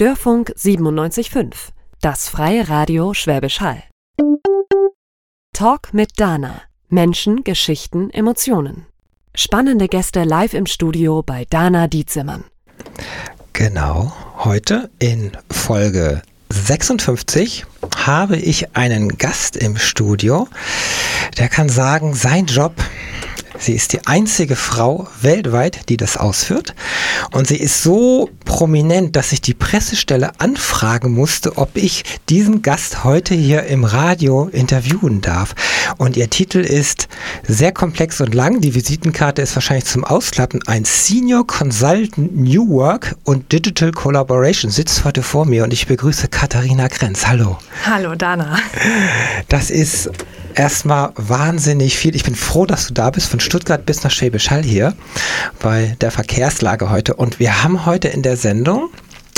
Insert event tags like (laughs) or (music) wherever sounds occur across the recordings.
Störfunk 97.5, das freie Radio Schwäbisch Hall. Talk mit Dana. Menschen, Geschichten, Emotionen. Spannende Gäste live im Studio bei Dana Dietzimmern. Genau, heute in Folge 56 habe ich einen Gast im Studio, der kann sagen, sein Job Sie ist die einzige Frau weltweit, die das ausführt. Und sie ist so prominent, dass ich die Pressestelle anfragen musste, ob ich diesen Gast heute hier im Radio interviewen darf. Und ihr Titel ist sehr komplex und lang. Die Visitenkarte ist wahrscheinlich zum Ausklappen. Ein Senior Consultant New Work und Digital Collaboration sitzt heute vor mir und ich begrüße Katharina Krenz. Hallo. Hallo, Dana. Das ist erstmal wahnsinnig viel. Ich bin froh, dass du da bist, von Stuttgart bis nach Schwäbisch Hall hier bei der Verkehrslage heute. Und wir haben heute in der Sendung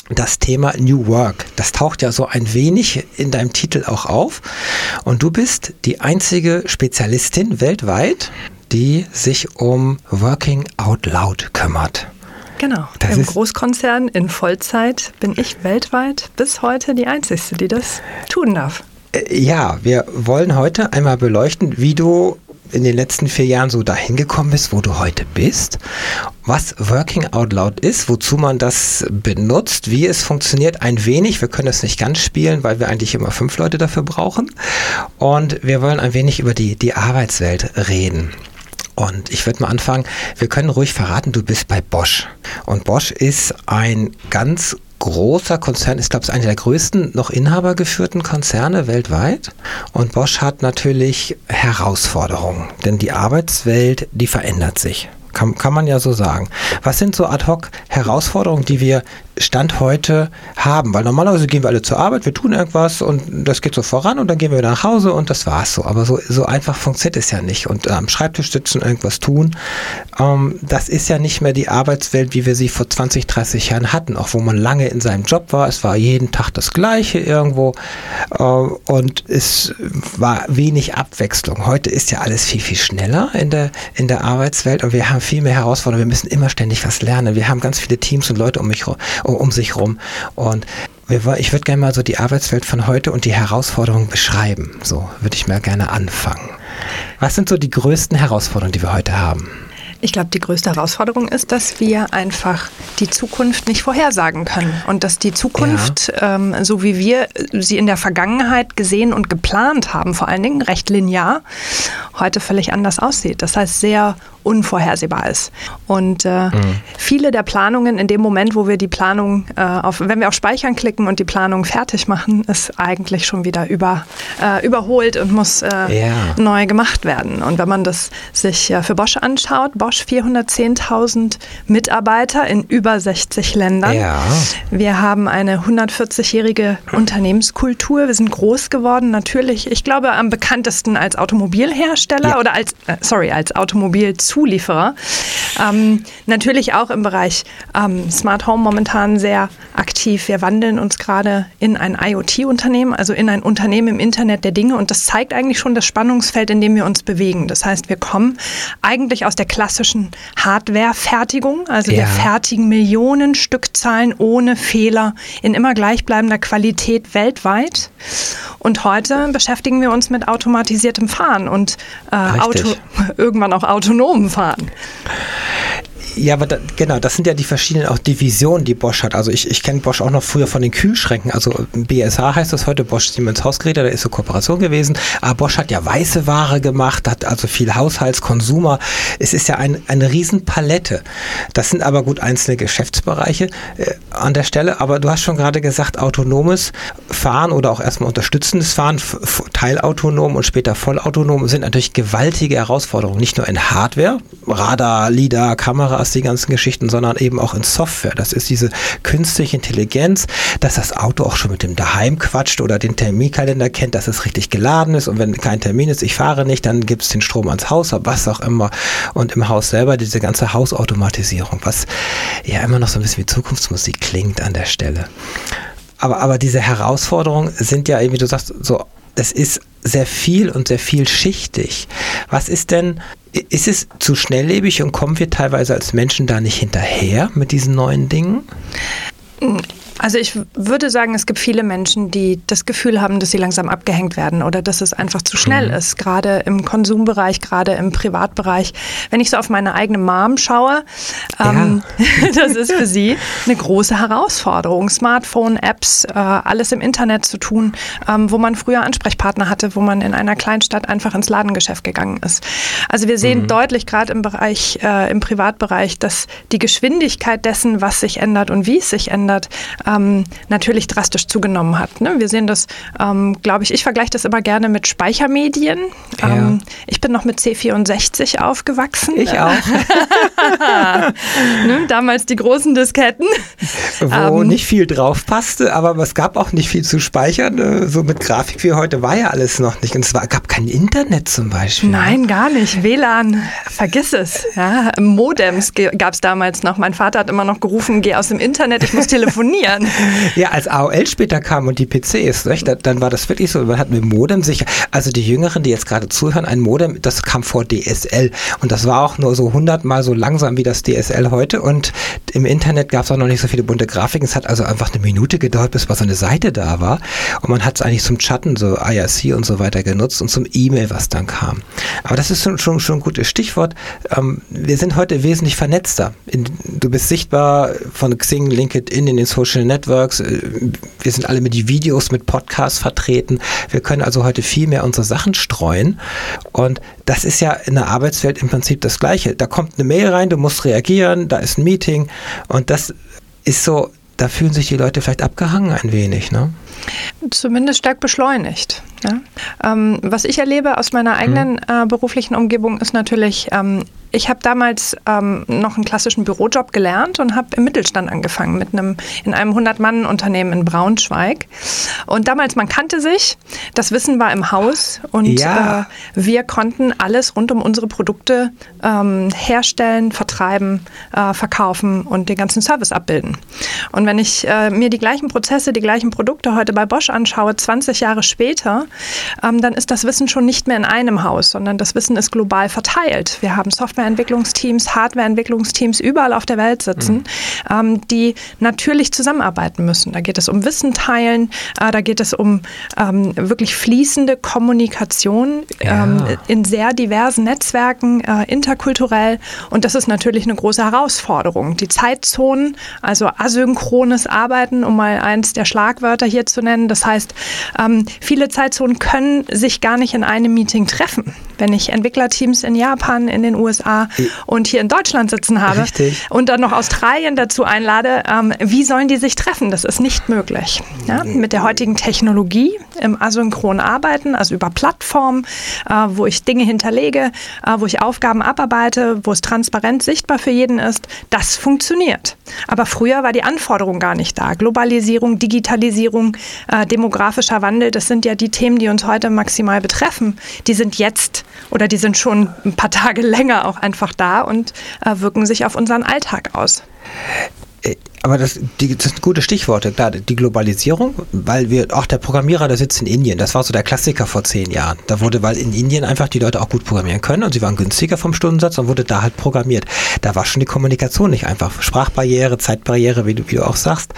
das Thema New Work. Das taucht ja so ein wenig in deinem Titel auch auf. Und du bist die einzige Spezialistin weltweit, die sich um Working Out Loud kümmert. Genau. Das Im Großkonzern in Vollzeit bin ich weltweit bis heute die Einzige, die das tun darf. Äh, ja, wir wollen heute einmal beleuchten, wie du in den letzten vier Jahren so dahin gekommen bist, wo du heute bist, was Working Out Loud ist, wozu man das benutzt, wie es funktioniert, ein wenig. Wir können es nicht ganz spielen, weil wir eigentlich immer fünf Leute dafür brauchen. Und wir wollen ein wenig über die, die Arbeitswelt reden. Und ich würde mal anfangen, wir können ruhig verraten, du bist bei Bosch. Und Bosch ist ein ganz großer Konzern, ist glaube ich einer der größten noch inhabergeführten Konzerne weltweit. Und Bosch hat natürlich Herausforderungen, denn die Arbeitswelt, die verändert sich. Kann, kann man ja so sagen. Was sind so ad hoc Herausforderungen, die wir Stand heute haben. Weil normalerweise gehen wir alle zur Arbeit, wir tun irgendwas und das geht so voran und dann gehen wir wieder nach Hause und das war's so. Aber so, so einfach funktioniert es ja nicht. Und äh, am Schreibtisch sitzen, irgendwas tun, ähm, das ist ja nicht mehr die Arbeitswelt, wie wir sie vor 20, 30 Jahren hatten, auch wo man lange in seinem Job war. Es war jeden Tag das Gleiche irgendwo äh, und es war wenig Abwechslung. Heute ist ja alles viel, viel schneller in der, in der Arbeitswelt und wir haben viel mehr Herausforderungen. Wir müssen immer ständig was lernen. Wir haben ganz viele Teams und Leute um mich herum um sich rum. Und ich würde gerne mal so die Arbeitswelt von heute und die Herausforderungen beschreiben. So würde ich mal gerne anfangen. Was sind so die größten Herausforderungen, die wir heute haben? Ich glaube, die größte Herausforderung ist, dass wir einfach die Zukunft nicht vorhersagen können und dass die Zukunft, ja. ähm, so wie wir sie in der Vergangenheit gesehen und geplant haben, vor allen Dingen recht linear, heute völlig anders aussieht. Das heißt, sehr unvorhersehbar ist. Und äh, mhm. viele der Planungen in dem Moment, wo wir die Planung äh, auf, wenn wir auf Speichern klicken und die Planung fertig machen, ist eigentlich schon wieder über, äh, überholt und muss äh, ja. neu gemacht werden. Und wenn man das sich äh, für Bosch anschaut, Bosch 410.000 Mitarbeiter in über 60 Ländern. Ja. Wir haben eine 140-jährige Unternehmenskultur. Wir sind groß geworden, natürlich. Ich glaube, am bekanntesten als Automobilhersteller ja. oder als, äh, sorry, als Automobilzulieferer Zulieferer. Ähm, natürlich auch im Bereich ähm, Smart Home momentan sehr aktiv. Wir wandeln uns gerade in ein IoT-Unternehmen, also in ein Unternehmen im Internet der Dinge. Und das zeigt eigentlich schon das Spannungsfeld, in dem wir uns bewegen. Das heißt, wir kommen eigentlich aus der klassischen Hardware-Fertigung, also ja. wir fertigen Millionen Stückzahlen ohne Fehler in immer gleichbleibender Qualität weltweit. Und heute beschäftigen wir uns mit automatisiertem Fahren und äh, Auto, (laughs) irgendwann auch autonom fahren. Ja, aber da, genau, das sind ja die verschiedenen auch Divisionen, die Bosch hat. Also ich, ich kenne Bosch auch noch früher von den Kühlschränken. Also BSH heißt das heute, Bosch Siemens Hausgeräte, da ist so Kooperation gewesen. Aber Bosch hat ja weiße Ware gemacht, hat also viel Haushaltskonsumer. Es ist ja ein, eine Riesenpalette. Das sind aber gut einzelne Geschäftsbereiche äh, an der Stelle. Aber du hast schon gerade gesagt, autonomes Fahren oder auch erstmal unterstützendes Fahren, teilautonom und später vollautonom sind natürlich gewaltige Herausforderungen. Nicht nur in Hardware, Radar, LIDAR, Kamera, Kameras, die ganzen Geschichten, sondern eben auch in Software. Das ist diese künstliche Intelligenz, dass das Auto auch schon mit dem Daheim quatscht oder den Terminkalender kennt, dass es richtig geladen ist und wenn kein Termin ist, ich fahre nicht, dann gibt es den Strom ans Haus, was auch immer. Und im Haus selber diese ganze Hausautomatisierung, was ja immer noch so ein bisschen wie Zukunftsmusik klingt an der Stelle. Aber, aber diese Herausforderungen sind ja, wie du sagst, so das ist sehr viel und sehr vielschichtig. Was ist denn, ist es zu schnelllebig und kommen wir teilweise als Menschen da nicht hinterher mit diesen neuen Dingen? Also ich würde sagen, es gibt viele Menschen, die das Gefühl haben, dass sie langsam abgehängt werden oder dass es einfach zu schnell mhm. ist, gerade im Konsumbereich, gerade im Privatbereich. Wenn ich so auf meine eigene Mom schaue, ähm, ja. (laughs) das ist für sie eine große Herausforderung. Smartphone, Apps, äh, alles im Internet zu tun, ähm, wo man früher Ansprechpartner hatte, wo man in einer Kleinstadt einfach ins Ladengeschäft gegangen ist. Also wir sehen mhm. deutlich gerade im Bereich, äh, im Privatbereich, dass die Geschwindigkeit dessen, was sich ändert und wie es sich ändert, ähm, natürlich drastisch zugenommen hat. Ne? Wir sehen das, ähm, glaube ich, ich vergleiche das immer gerne mit Speichermedien. Ja. Ähm, ich bin noch mit C64 aufgewachsen. Ich (laughs) auch. ne? Damals die großen Disketten. Wo ähm, nicht viel drauf passte, aber es gab auch nicht viel zu speichern. Äh, so mit Grafik wie heute war ja alles noch nicht. Und es war, gab kein Internet zum Beispiel. Nein, gar nicht. WLAN, vergiss es. Ja, Modems gab es damals noch. Mein Vater hat immer noch gerufen, geh aus dem Internet, ich muss (laughs) telefonieren an. Ja, als AOL später kam und die PCs, nicht, dann war das wirklich so, man hat mit Modem sicher, also die Jüngeren, die jetzt gerade zuhören, ein Modem, das kam vor DSL und das war auch nur so hundertmal so langsam wie das DSL heute und im Internet gab es auch noch nicht so viele bunte Grafiken. Es hat also einfach eine Minute gedauert, bis mal so eine Seite da war und man hat es eigentlich zum Chatten, so IRC und so weiter genutzt und zum E-Mail, was dann kam. Aber das ist schon, schon, schon ein gutes Stichwort. Ähm, wir sind heute wesentlich vernetzter. In, du bist sichtbar von Xing, LinkedIn in den Social Networks. Äh, wir sind alle mit Videos, mit Podcasts vertreten. Wir können also heute viel mehr unsere Sachen streuen. Und das ist ja in der Arbeitswelt im Prinzip das Gleiche. Da kommt eine Mail rein, du musst reagieren, da ist ein Meeting. Und das ist so, da fühlen sich die Leute vielleicht abgehangen ein wenig, ne? Zumindest stark beschleunigt. Ja? Ähm, was ich erlebe aus meiner eigenen mhm. äh, beruflichen Umgebung ist natürlich, ähm, ich habe damals ähm, noch einen klassischen Bürojob gelernt und habe im Mittelstand angefangen mit einem in einem 100-Mann-Unternehmen in Braunschweig. Und damals man kannte sich, das Wissen war im Haus und ja. äh, wir konnten alles rund um unsere Produkte ähm, herstellen, vertreiben, äh, verkaufen und den ganzen Service abbilden. Und wenn ich äh, mir die gleichen Prozesse, die gleichen Produkte heute bei Bosch anschaue, 20 Jahre später, ähm, dann ist das Wissen schon nicht mehr in einem Haus, sondern das Wissen ist global verteilt. Wir haben Softwareentwicklungsteams, Hardwareentwicklungsteams überall auf der Welt sitzen, mhm. ähm, die natürlich zusammenarbeiten müssen. Da geht es um Wissen teilen, äh, da geht es um ähm, wirklich fließende Kommunikation ja. Ähm, in sehr diversen Netzwerken, äh, interkulturell. Und das ist natürlich eine große Herausforderung. Die Zeitzonen, also asynchrones Arbeiten, um mal eins der Schlagwörter hier zu nennen. Das heißt, ähm, viele Zeitzonen können sich gar nicht in einem Meeting treffen. Wenn ich Entwicklerteams in Japan, in den USA und hier in Deutschland sitzen habe Richtig. und dann noch Australien dazu einlade, ähm, wie sollen die sich treffen? Das ist nicht möglich. Ja? Mit der heutigen Technologie im asynchronen Arbeiten, also über Plattformen, äh, wo ich Dinge hinterlege, äh, wo ich Aufgaben abarbeite, wo es transparent sichtbar für jeden ist, das funktioniert. Aber früher war die Anforderung gar nicht da. Globalisierung, Digitalisierung, äh, demografischer Wandel, das sind ja die Themen, die uns heute maximal betreffen. Die sind jetzt oder die sind schon ein paar Tage länger auch einfach da und äh, wirken sich auf unseren Alltag aus. Äh, aber das, die, das sind gute Stichworte. Klar, die Globalisierung, weil wir, auch der Programmierer, der sitzt in Indien. Das war so der Klassiker vor zehn Jahren. Da wurde, weil in Indien einfach die Leute auch gut programmieren können und sie waren günstiger vom Stundensatz und wurde da halt programmiert. Da war schon die Kommunikation nicht einfach. Sprachbarriere, Zeitbarriere, wie du, wie du auch sagst.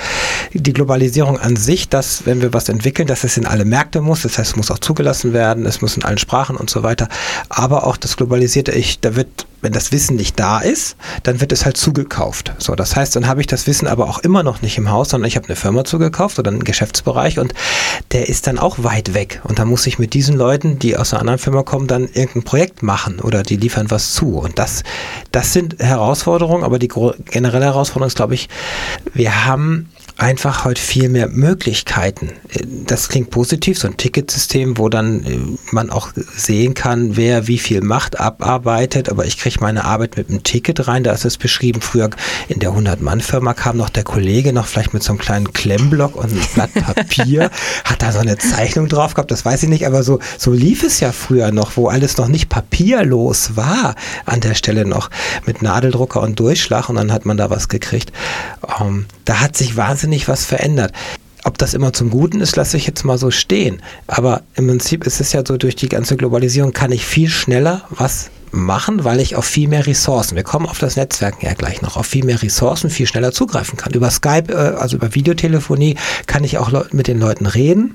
Die Globalisierung an sich, dass, wenn wir was entwickeln, dass es in alle Märkte muss. Das heißt, es muss auch zugelassen werden, es muss in allen Sprachen und so weiter. Aber auch das Globalisierte, ich, da wird wenn das Wissen nicht da ist, dann wird es halt zugekauft. So, das heißt, dann habe ich das Wissen aber auch immer noch nicht im Haus, sondern ich habe eine Firma zugekauft oder einen Geschäftsbereich und der ist dann auch weit weg. Und da muss ich mit diesen Leuten, die aus einer anderen Firma kommen, dann irgendein Projekt machen oder die liefern was zu. Und das, das sind Herausforderungen, aber die generelle Herausforderung ist, glaube ich, wir haben einfach heute viel mehr Möglichkeiten. Das klingt positiv, so ein Ticketsystem, wo dann äh, man auch sehen kann, wer wie viel Macht abarbeitet, aber ich kriege meine Arbeit mit einem Ticket rein, da ist es beschrieben, früher in der 100-Mann-Firma kam noch der Kollege noch vielleicht mit so einem kleinen Klemmblock und einem Blatt Papier, (laughs) hat da so eine Zeichnung drauf gehabt, das weiß ich nicht, aber so, so lief es ja früher noch, wo alles noch nicht papierlos war, an der Stelle noch mit Nadeldrucker und Durchschlag. Und dann hat man da was gekriegt. Um, ähm, da hat sich wahnsinnig was verändert. Ob das immer zum Guten ist, lasse ich jetzt mal so stehen. Aber im Prinzip ist es ja so, durch die ganze Globalisierung kann ich viel schneller was machen, weil ich auf viel mehr Ressourcen, wir kommen auf das Netzwerken ja gleich noch, auf viel mehr Ressourcen viel schneller zugreifen kann. Über Skype, äh, also über Videotelefonie, kann ich auch mit den Leuten reden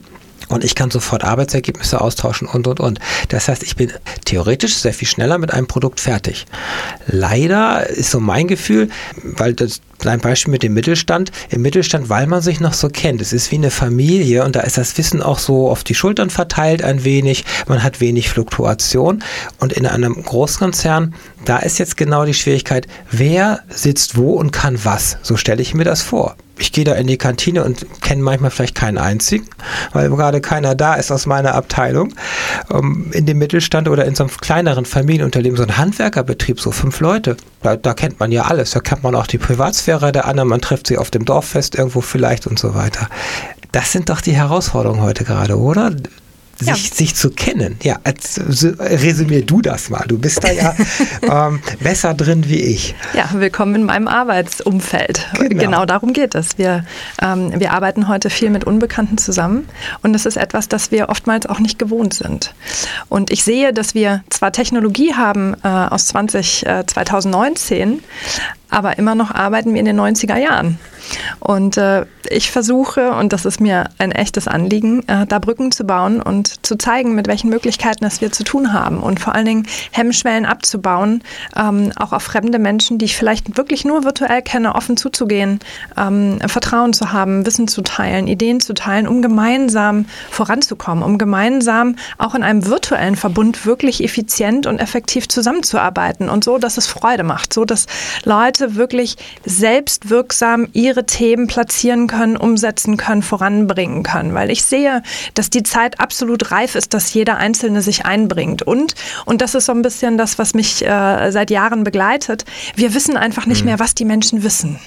und ich kann sofort Arbeitsergebnisse austauschen und, und, und. Das heißt, ich bin theoretisch sehr viel schneller mit einem Produkt fertig. Leider ist so mein Gefühl, weil das ein Beispiel mit dem Mittelstand, im Mittelstand, weil man sich noch so kennt. Es ist wie eine Familie und da ist das Wissen auch so auf die Schultern verteilt ein wenig. Man hat wenig Fluktuation und in einem Großkonzern, da ist jetzt genau die Schwierigkeit, wer sitzt wo und kann was. So stelle ich mir das vor ich gehe da in die Kantine und kenne manchmal vielleicht keinen einzigen, weil gerade keiner da ist aus meiner Abteilung. Ähm, in dem Mittelstand oder in so einem kleineren Familienunternehmen, so ein Handwerkerbetrieb, so fünf Leute, da, da, kennt man ja alles. Da kennt man auch die Privatsphäre der anderen, man trifft sie auf dem Dorffest irgendwo vielleicht und so weiter. Das sind doch die Herausforderungen heute gerade, oder? sich, ja. sich zu kennen. Ja, als, resümier du das mal. Du bist da ja (laughs) ähm, besser drin wie ich. Ja, willkommen in meinem Arbeitsumfeld. Genau, genau darum geht es. Wir, ähm, wir arbeiten heute viel mit Unbekannten zusammen und das ist etwas, das wir oftmals auch nicht gewohnt sind. Und ich sehe, dass wir zwar Technologie haben äh, aus 20, äh, 2019, aber immer noch arbeiten wir in den 90er Jahren. Und äh, ich versuche, und das ist mir ein echtes Anliegen, äh, da Brücken zu bauen und zu zeigen, mit welchen Möglichkeiten es wir zu tun haben. Und vor allen Dingen Hemmschwellen abzubauen, ähm, auch auf fremde Menschen, die ich vielleicht wirklich nur virtuell kenne, offen zuzugehen, ähm, Vertrauen zu haben, Wissen zu teilen, Ideen zu teilen, um gemeinsam voranzukommen, um gemeinsam auch in einem virtuellen Verbund wirklich effizient und effektiv zusammenzuarbeiten und so, dass es Freude macht, so dass Leute Leute wirklich selbstwirksam ihre Themen platzieren können, umsetzen können, voranbringen können. Weil ich sehe, dass die Zeit absolut reif ist, dass jeder Einzelne sich einbringt. Und, und das ist so ein bisschen das, was mich äh, seit Jahren begleitet, wir wissen einfach nicht mhm. mehr, was die Menschen wissen.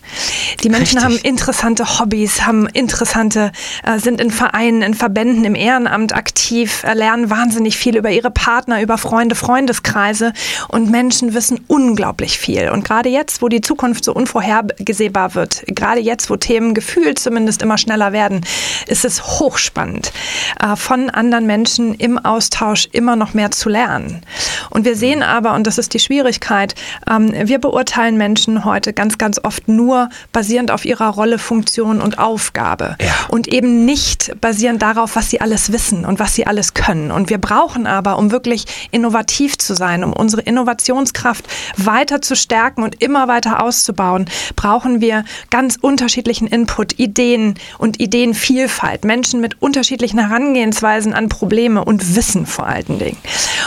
Die Menschen Richtig. haben interessante Hobbys, haben interessante, äh, sind in Vereinen, in Verbänden, im Ehrenamt aktiv, äh, lernen wahnsinnig viel über ihre Partner, über Freunde, Freundeskreise und Menschen wissen unglaublich viel. Und gerade jetzt, wo die die Zukunft so unvorhersehbar wird, gerade jetzt, wo Themen gefühlt zumindest immer schneller werden, ist es hochspannend, äh, von anderen Menschen im Austausch immer noch mehr zu lernen. Und wir sehen aber, und das ist die Schwierigkeit, ähm, wir beurteilen Menschen heute ganz, ganz oft nur basierend auf ihrer Rolle, Funktion und Aufgabe ja. und eben nicht basierend darauf, was sie alles wissen und was sie alles können. Und wir brauchen aber, um wirklich innovativ zu sein, um unsere Innovationskraft weiter zu stärken und immer weiter weiter auszubauen, brauchen wir ganz unterschiedlichen Input, Ideen und Ideenvielfalt, Menschen mit unterschiedlichen Herangehensweisen an Probleme und Wissen vor allen Dingen.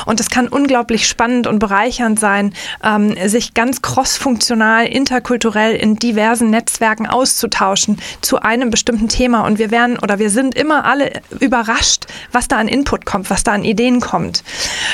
Und es kann unglaublich spannend und bereichernd sein, ähm, sich ganz crossfunktional, interkulturell in diversen Netzwerken auszutauschen zu einem bestimmten Thema. Und wir werden oder wir sind immer alle überrascht, was da an Input kommt, was da an Ideen kommt.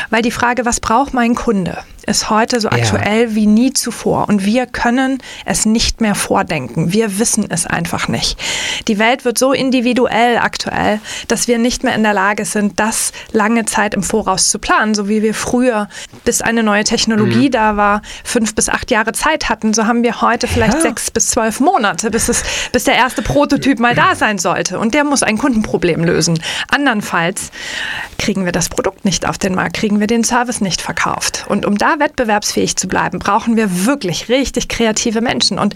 Weil die Frage, was braucht mein Kunde? ist heute so aktuell ja. wie nie zuvor. Und wir können es nicht mehr vordenken. Wir wissen es einfach nicht. Die Welt wird so individuell aktuell, dass wir nicht mehr in der Lage sind, das lange Zeit im Voraus zu planen, so wie wir früher, bis eine neue Technologie mhm. da war, fünf bis acht Jahre Zeit hatten. So haben wir heute vielleicht ja. sechs bis zwölf Monate, bis, es, bis der erste Prototyp mal da sein sollte. Und der muss ein Kundenproblem lösen. Andernfalls kriegen wir das Produkt nicht auf den Markt, kriegen wir den Service nicht verkauft. Und um da wettbewerbsfähig zu bleiben, brauchen wir wirklich richtig kreative Menschen. Und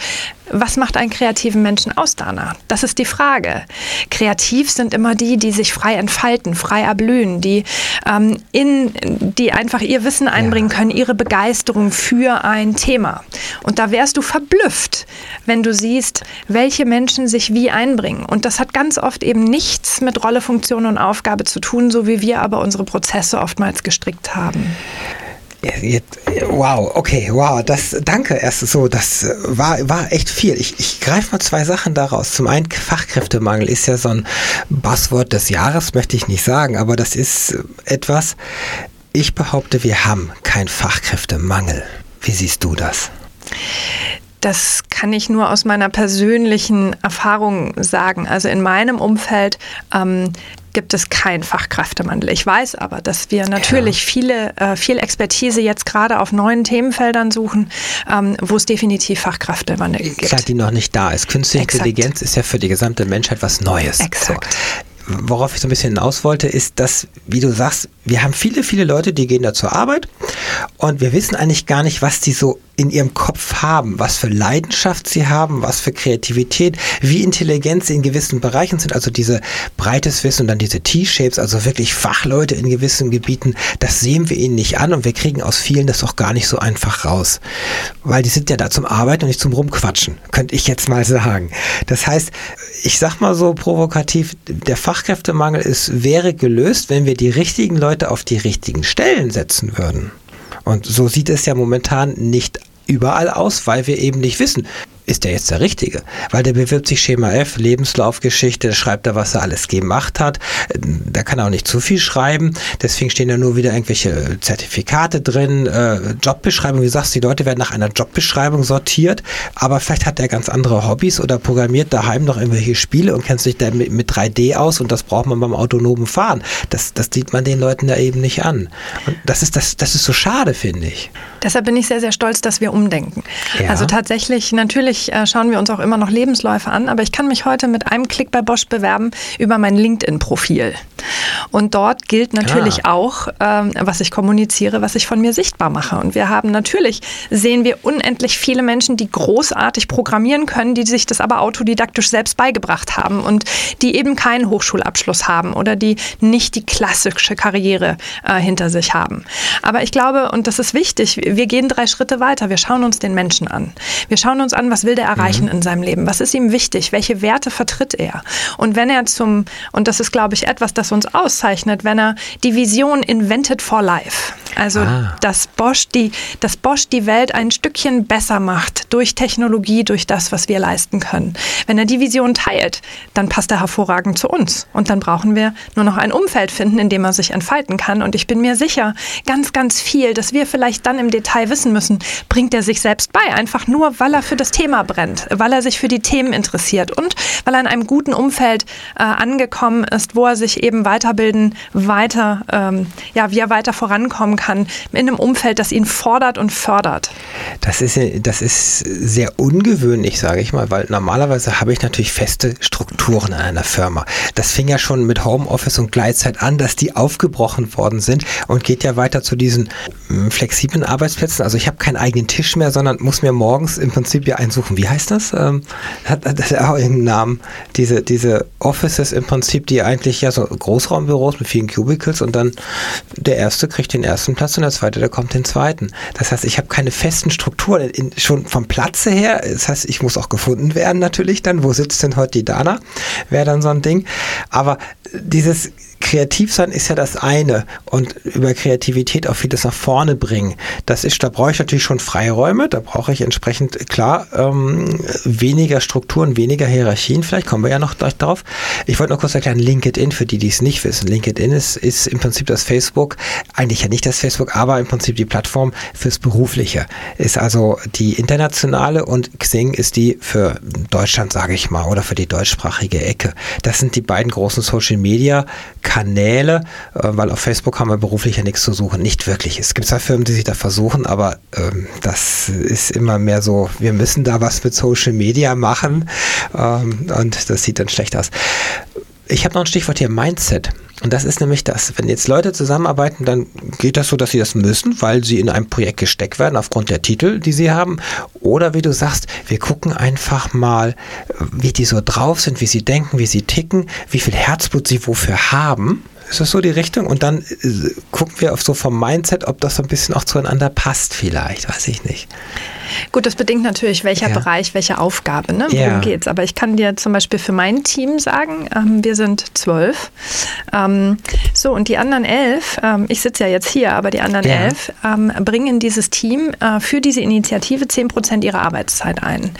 was macht einen kreativen Menschen aus, Dana? Das ist die Frage. Kreativ sind immer die, die sich frei entfalten, frei erblühen, die, ähm, in, die einfach ihr Wissen einbringen können, ihre Begeisterung für ein Thema. Und da wärst du verblüfft, wenn du siehst, welche Menschen sich wie einbringen. Und das hat ganz oft eben nichts mit Rolle, Funktion und Aufgabe zu tun, so wie wir aber unsere Prozesse oftmals gestrickt haben. Wow, okay, wow, das, danke erst so, das war, war echt viel. Ich, ich greife mal zwei Sachen daraus. Zum einen, Fachkräftemangel ist ja so ein Buzzword des Jahres, möchte ich nicht sagen, aber das ist etwas, ich behaupte, wir haben keinen Fachkräftemangel. Wie siehst du das? Das kann ich nur aus meiner persönlichen Erfahrung sagen. Also in meinem Umfeld ähm, gibt es keinen Fachkräftemangel. Ich weiß aber, dass wir natürlich ja. viele, äh, viel Expertise jetzt gerade auf neuen Themenfeldern suchen, ähm, wo es definitiv Fachkräftemangel gibt. Klar, die noch nicht da ist. Künstliche Exakt. Intelligenz ist ja für die gesamte Menschheit was Neues. Exakt. So worauf ich so ein bisschen hinaus wollte, ist, dass, wie du sagst, wir haben viele, viele Leute, die gehen da zur Arbeit und wir wissen eigentlich gar nicht, was die so in ihrem Kopf haben, was für Leidenschaft sie haben, was für Kreativität, wie intelligent sie in gewissen Bereichen sind, also diese breites Wissen und dann diese T-Shapes, also wirklich Fachleute in gewissen Gebieten, das sehen wir ihnen nicht an und wir kriegen aus vielen das auch gar nicht so einfach raus, weil die sind ja da zum Arbeiten und nicht zum Rumquatschen, könnte ich jetzt mal sagen. Das heißt, ich sag mal so provokativ, der Fachkräftemangel ist, wäre gelöst, wenn wir die richtigen Leute auf die richtigen Stellen setzen würden. Und so sieht es ja momentan nicht überall aus, weil wir eben nicht wissen, ist der jetzt der Richtige? Weil der bewirbt sich Schema F, Lebenslaufgeschichte, da schreibt er, was er alles gemacht hat. Da kann er auch nicht zu viel schreiben. Deswegen stehen da nur wieder irgendwelche Zertifikate drin, äh, Jobbeschreibung. Wie du sagst, die Leute werden nach einer Jobbeschreibung sortiert, aber vielleicht hat er ganz andere Hobbys oder programmiert daheim noch irgendwelche Spiele und kennt sich da mit, mit 3D aus und das braucht man beim autonomen Fahren. Das, das sieht man den Leuten da eben nicht an. Und das ist, das, das ist so schade, finde ich. Deshalb bin ich sehr, sehr stolz, dass wir umdenken. Ja. Also tatsächlich, natürlich Natürlich äh, schauen wir uns auch immer noch Lebensläufe an, aber ich kann mich heute mit einem Klick bei Bosch bewerben über mein LinkedIn-Profil. Und dort gilt natürlich ah. auch, ähm, was ich kommuniziere, was ich von mir sichtbar mache. Und wir haben natürlich, sehen wir unendlich viele Menschen, die großartig programmieren können, die sich das aber autodidaktisch selbst beigebracht haben und die eben keinen Hochschulabschluss haben oder die nicht die klassische Karriere äh, hinter sich haben. Aber ich glaube, und das ist wichtig, wir gehen drei Schritte weiter. Wir schauen uns den Menschen an. Wir schauen uns an, was will der erreichen mhm. in seinem Leben? Was ist ihm wichtig? Welche Werte vertritt er? Und wenn er zum, und das ist, glaube ich, etwas, das uns auszeichnet, wenn er die Vision Invented for Life, also ah. dass, Bosch die, dass Bosch die Welt ein Stückchen besser macht durch Technologie, durch das, was wir leisten können. Wenn er die Vision teilt, dann passt er hervorragend zu uns. Und dann brauchen wir nur noch ein Umfeld finden, in dem er sich entfalten kann. Und ich bin mir sicher, ganz, ganz viel, dass wir vielleicht dann im Detail wissen müssen, bringt er sich selbst bei, einfach nur, weil er für das Thema Thema brennt, weil er sich für die Themen interessiert und weil er in einem guten Umfeld äh, angekommen ist, wo er sich eben weiterbilden, weiter, ähm, ja, wie er weiter vorankommen kann, in einem Umfeld, das ihn fordert und fördert. Das ist, das ist sehr ungewöhnlich, sage ich mal, weil normalerweise habe ich natürlich feste Strukturen in einer Firma. Das fing ja schon mit Homeoffice und Gleitzeit an, dass die aufgebrochen worden sind und geht ja weiter zu diesen hm, flexiblen Arbeitsplätzen. Also ich habe keinen eigenen Tisch mehr, sondern muss mir morgens im Prinzip ja einen suchen suchen. Wie heißt das? Ähm, hat, hat das auch irgendeinen Namen? Diese, diese Offices im Prinzip, die eigentlich ja so Großraumbüros mit vielen Cubicles und dann der erste kriegt den ersten Platz und der zweite, der kommt den zweiten. Das heißt, ich habe keine festen Strukturen in, schon vom Platze her. Das heißt, ich muss auch gefunden werden natürlich dann. Wo sitzt denn heute die Dana? Wäre dann so ein Ding. Aber dieses kreativ sein ist ja das eine und über Kreativität auch vieles nach vorne bringen. Das ist, da brauche ich natürlich schon Freiräume, da brauche ich entsprechend klar ähm, weniger Strukturen, weniger Hierarchien. Vielleicht kommen wir ja noch gleich darauf. Ich wollte noch kurz erklären, LinkedIn, für die, die es nicht wissen. LinkedIn ist, ist im Prinzip das Facebook, eigentlich ja nicht das Facebook, aber im Prinzip die Plattform fürs Berufliche. Ist also die internationale und Xing ist die für Deutschland, sage ich mal, oder für die deutschsprachige Ecke. Das sind die beiden großen Social Media Kanäle, äh, weil auf Facebook haben wir beruflich ja nichts zu suchen. Nicht wirklich. Es gibt zwar Firmen, die sich da versuchen, aber ähm, das ist immer mehr so, wir müssen da was mit Social Media machen ähm, und das sieht dann schlecht aus. Ich habe noch ein Stichwort hier, Mindset. Und das ist nämlich das, wenn jetzt Leute zusammenarbeiten, dann geht das so, dass sie das müssen, weil sie in ein Projekt gesteckt werden aufgrund der Titel, die sie haben. Oder wie du sagst, wir gucken einfach mal, wie die so drauf sind, wie sie denken, wie sie ticken, wie viel Herzblut sie wofür haben. Ist das so die Richtung? Und dann äh, gucken wir auf so vom Mindset, ob das so ein bisschen auch zueinander passt vielleicht, weiß ich nicht. Gut, das bedingt natürlich, welcher ja. Bereich, welche Aufgabe, ne? worum ja. geht's. Aber ich kann dir zum Beispiel für mein Team sagen, ähm, wir sind zwölf. Ähm, so, und die anderen elf, ähm, ich sitze ja jetzt hier, aber die anderen ja. elf ähm, bringen dieses Team äh, für diese Initiative zehn Prozent ihrer Arbeitszeit ein.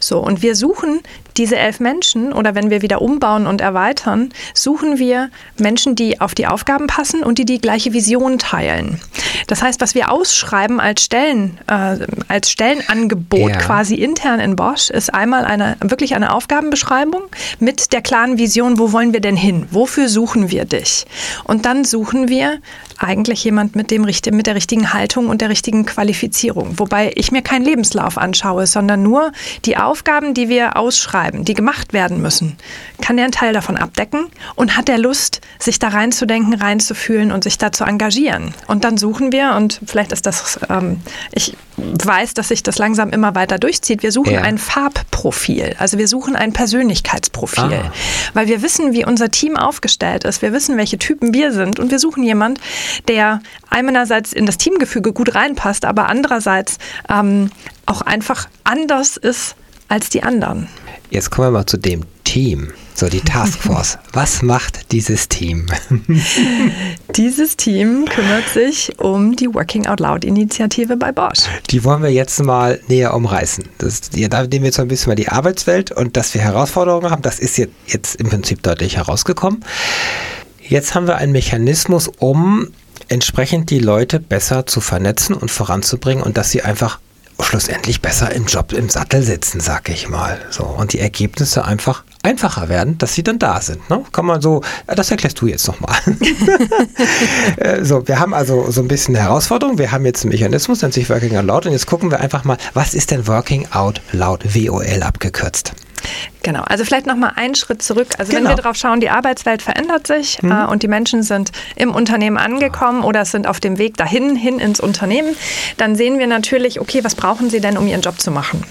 So, und wir suchen diese elf Menschen oder wenn wir wieder umbauen und erweitern, suchen wir Menschen, die auf die Aufgaben passen und die die gleiche Vision teilen. Das heißt, was wir ausschreiben als Stellen, äh, als Stellenangebot ja. quasi intern in Bosch, ist einmal eine wirklich eine Aufgabenbeschreibung mit der klaren Vision, wo wollen wir denn hin? Wofür suchen wir dich? Und dann suchen wir eigentlich jemand mit, dem, mit der richtigen Haltung und der richtigen Qualifizierung. Wobei ich mir keinen Lebenslauf anschaue, sondern nur die Aufgaben, die wir ausschreiben, die gemacht werden müssen. Kann der einen Teil davon abdecken und hat der Lust, sich da reinzudenken, reinzufühlen und sich da zu engagieren? Und dann suchen wir, und vielleicht ist das, ähm, ich weiß, dass sich das langsam immer weiter durchzieht, wir suchen ja. ein Farbprofil. Also wir suchen ein Persönlichkeitsprofil. Ah. Weil wir wissen, wie unser Team aufgestellt ist. Wir wissen, welche Typen wir sind. Und wir suchen jemand, der einerseits in das Teamgefüge gut reinpasst, aber andererseits ähm, auch einfach anders ist als die anderen. Jetzt kommen wir mal zu dem Team. So, die Taskforce. (laughs) Was macht dieses Team? (laughs) dieses Team kümmert sich um die Working Out Loud Initiative bei Bosch. Die wollen wir jetzt mal näher umreißen. Das, ja, da nehmen wir jetzt so ein bisschen mal die Arbeitswelt und dass wir Herausforderungen haben, das ist jetzt, jetzt im Prinzip deutlich herausgekommen. Jetzt haben wir einen Mechanismus, um entsprechend die Leute besser zu vernetzen und voranzubringen und dass sie einfach schlussendlich besser im Job im Sattel sitzen, sag ich mal. So und die Ergebnisse einfach einfacher werden, dass sie dann da sind. Ne? Kann man so, das erklärst du jetzt nochmal. (laughs) Äh, so, wir haben also so ein bisschen eine Herausforderung. Wir haben jetzt einen Mechanismus, nennt sich Working Out Loud und jetzt gucken wir einfach mal, was ist denn Working Out Loud, WOL abgekürzt? Genau, also vielleicht nochmal einen Schritt zurück. Also genau. wenn wir drauf schauen, die Arbeitswelt verändert sich mhm. äh, und die Menschen sind im Unternehmen angekommen oder sind auf dem Weg dahin, hin ins Unternehmen, dann sehen wir natürlich, okay, was brauchen sie denn, um ihren Job zu machen?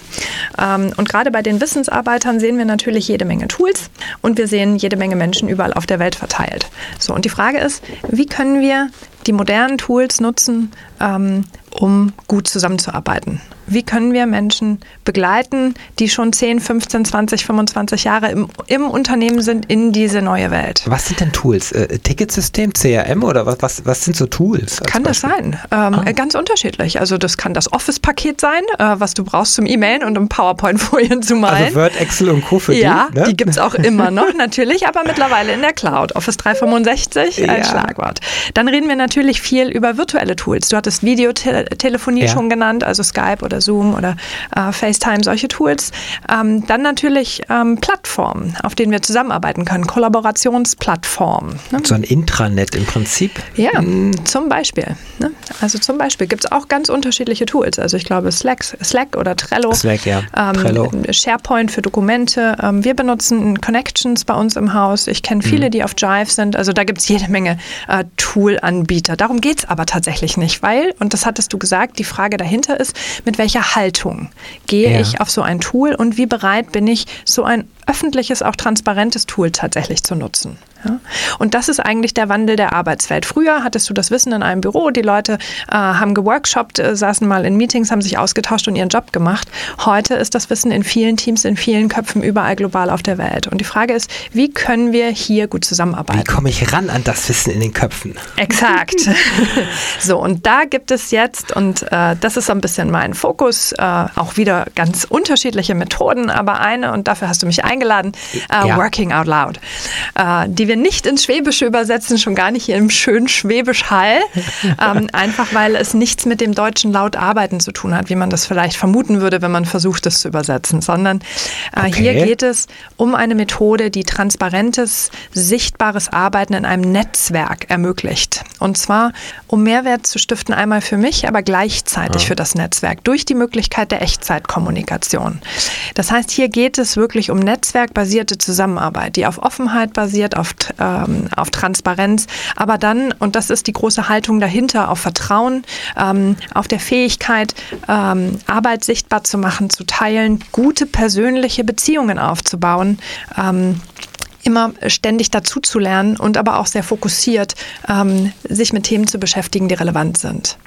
Ähm, und gerade bei den Wissensarbeitern sehen wir natürlich jede Menge Tools und wir sehen jede Menge Menschen überall auf der Welt verteilt. So, und die Frage ist, wie können wir die modernen Tools nutzen, ähm, um gut zusammenzuarbeiten? Wie können wir Menschen begleiten, die schon 10, 15, 20, 25 Jahre im, im Unternehmen sind, in diese neue Welt? Was sind denn Tools? Äh, Ticketsystem, CRM oder was, was, was sind so Tools? Kann Beispiel? das sein? Ähm, ah. Ganz unterschiedlich. Also das kann das Office-Paket sein, äh, was du brauchst zum E-Mailen und um PowerPoint-Folien zu malen. Also Word, Excel und Co. für Ja, die, ne? die gibt es auch immer noch (laughs) natürlich, aber mittlerweile in der Cloud. Office 365 ja. als Schlagwort. Dann reden wir natürlich viel über virtuelle Tools. Du hattest Videotelefonie ja. schon genannt, also Skype oder Zoom oder äh, FaceTime, solche Tools. Ähm, dann natürlich ähm, Plattformen, auf denen wir zusammenarbeiten können, Kollaborationsplattformen. Ne? So ein Intranet im Prinzip? Ja, mhm. zum Beispiel. Ne? Also zum Beispiel gibt es auch ganz unterschiedliche Tools. Also ich glaube Slack, Slack oder Trello. Slack, ja. Ähm, Trello. SharePoint für Dokumente. Ähm, wir benutzen Connections bei uns im Haus. Ich kenne viele, mhm. die auf Jive sind. Also da gibt es jede Menge äh, Tool-Anbieter. Darum geht es aber tatsächlich nicht, weil, und das hattest du gesagt, die Frage dahinter ist, mit welcher Haltung gehe ja. ich auf so ein Tool und wie bereit bin ich, so ein öffentliches, auch transparentes Tool tatsächlich zu nutzen. Ja? Und das ist eigentlich der Wandel der Arbeitswelt. Früher hattest du das Wissen in einem Büro, die Leute äh, haben geworkshoppt, äh, saßen mal in Meetings, haben sich ausgetauscht und ihren Job gemacht. Heute ist das Wissen in vielen Teams, in vielen Köpfen überall global auf der Welt. Und die Frage ist, wie können wir hier gut zusammenarbeiten? Wie komme ich ran an das Wissen in den Köpfen? Exakt. (laughs) (laughs) so, und da gibt es jetzt, und äh, das ist so ein bisschen mein Fokus, äh, auch wieder ganz unterschiedliche Methoden, aber eine, und dafür hast du mich eingeladen, äh, ja. Working Out Loud, äh, die wir nicht ins Schwäbische übersetzen, schon gar nicht hier im schönen Schwäbisch Hall, ähm, (laughs) einfach weil es nichts mit dem deutschen Laut arbeiten zu tun hat, wie man das vielleicht vermuten würde, wenn man versucht, es zu übersetzen, sondern äh, okay. hier geht es um eine Methode, die transparentes, sichtbares Arbeiten in einem Netzwerk ermöglicht. Und zwar, um Mehrwert zu stiften, einmal für mich, aber gleichzeitig ja. für das Netzwerk, durch die Möglichkeit der Echtzeitkommunikation. Das heißt, hier geht es wirklich um netzwerkbasierte Zusammenarbeit, die auf Offenheit basiert, auf ähm, auf Transparenz, aber dann, und das ist die große Haltung dahinter, auf Vertrauen, ähm, auf der Fähigkeit, ähm, Arbeit sichtbar zu machen, zu teilen, gute persönliche Beziehungen aufzubauen ähm, immer ständig dazu zu lernen und aber auch sehr fokussiert ähm, sich mit Themen zu beschäftigen, die relevant sind.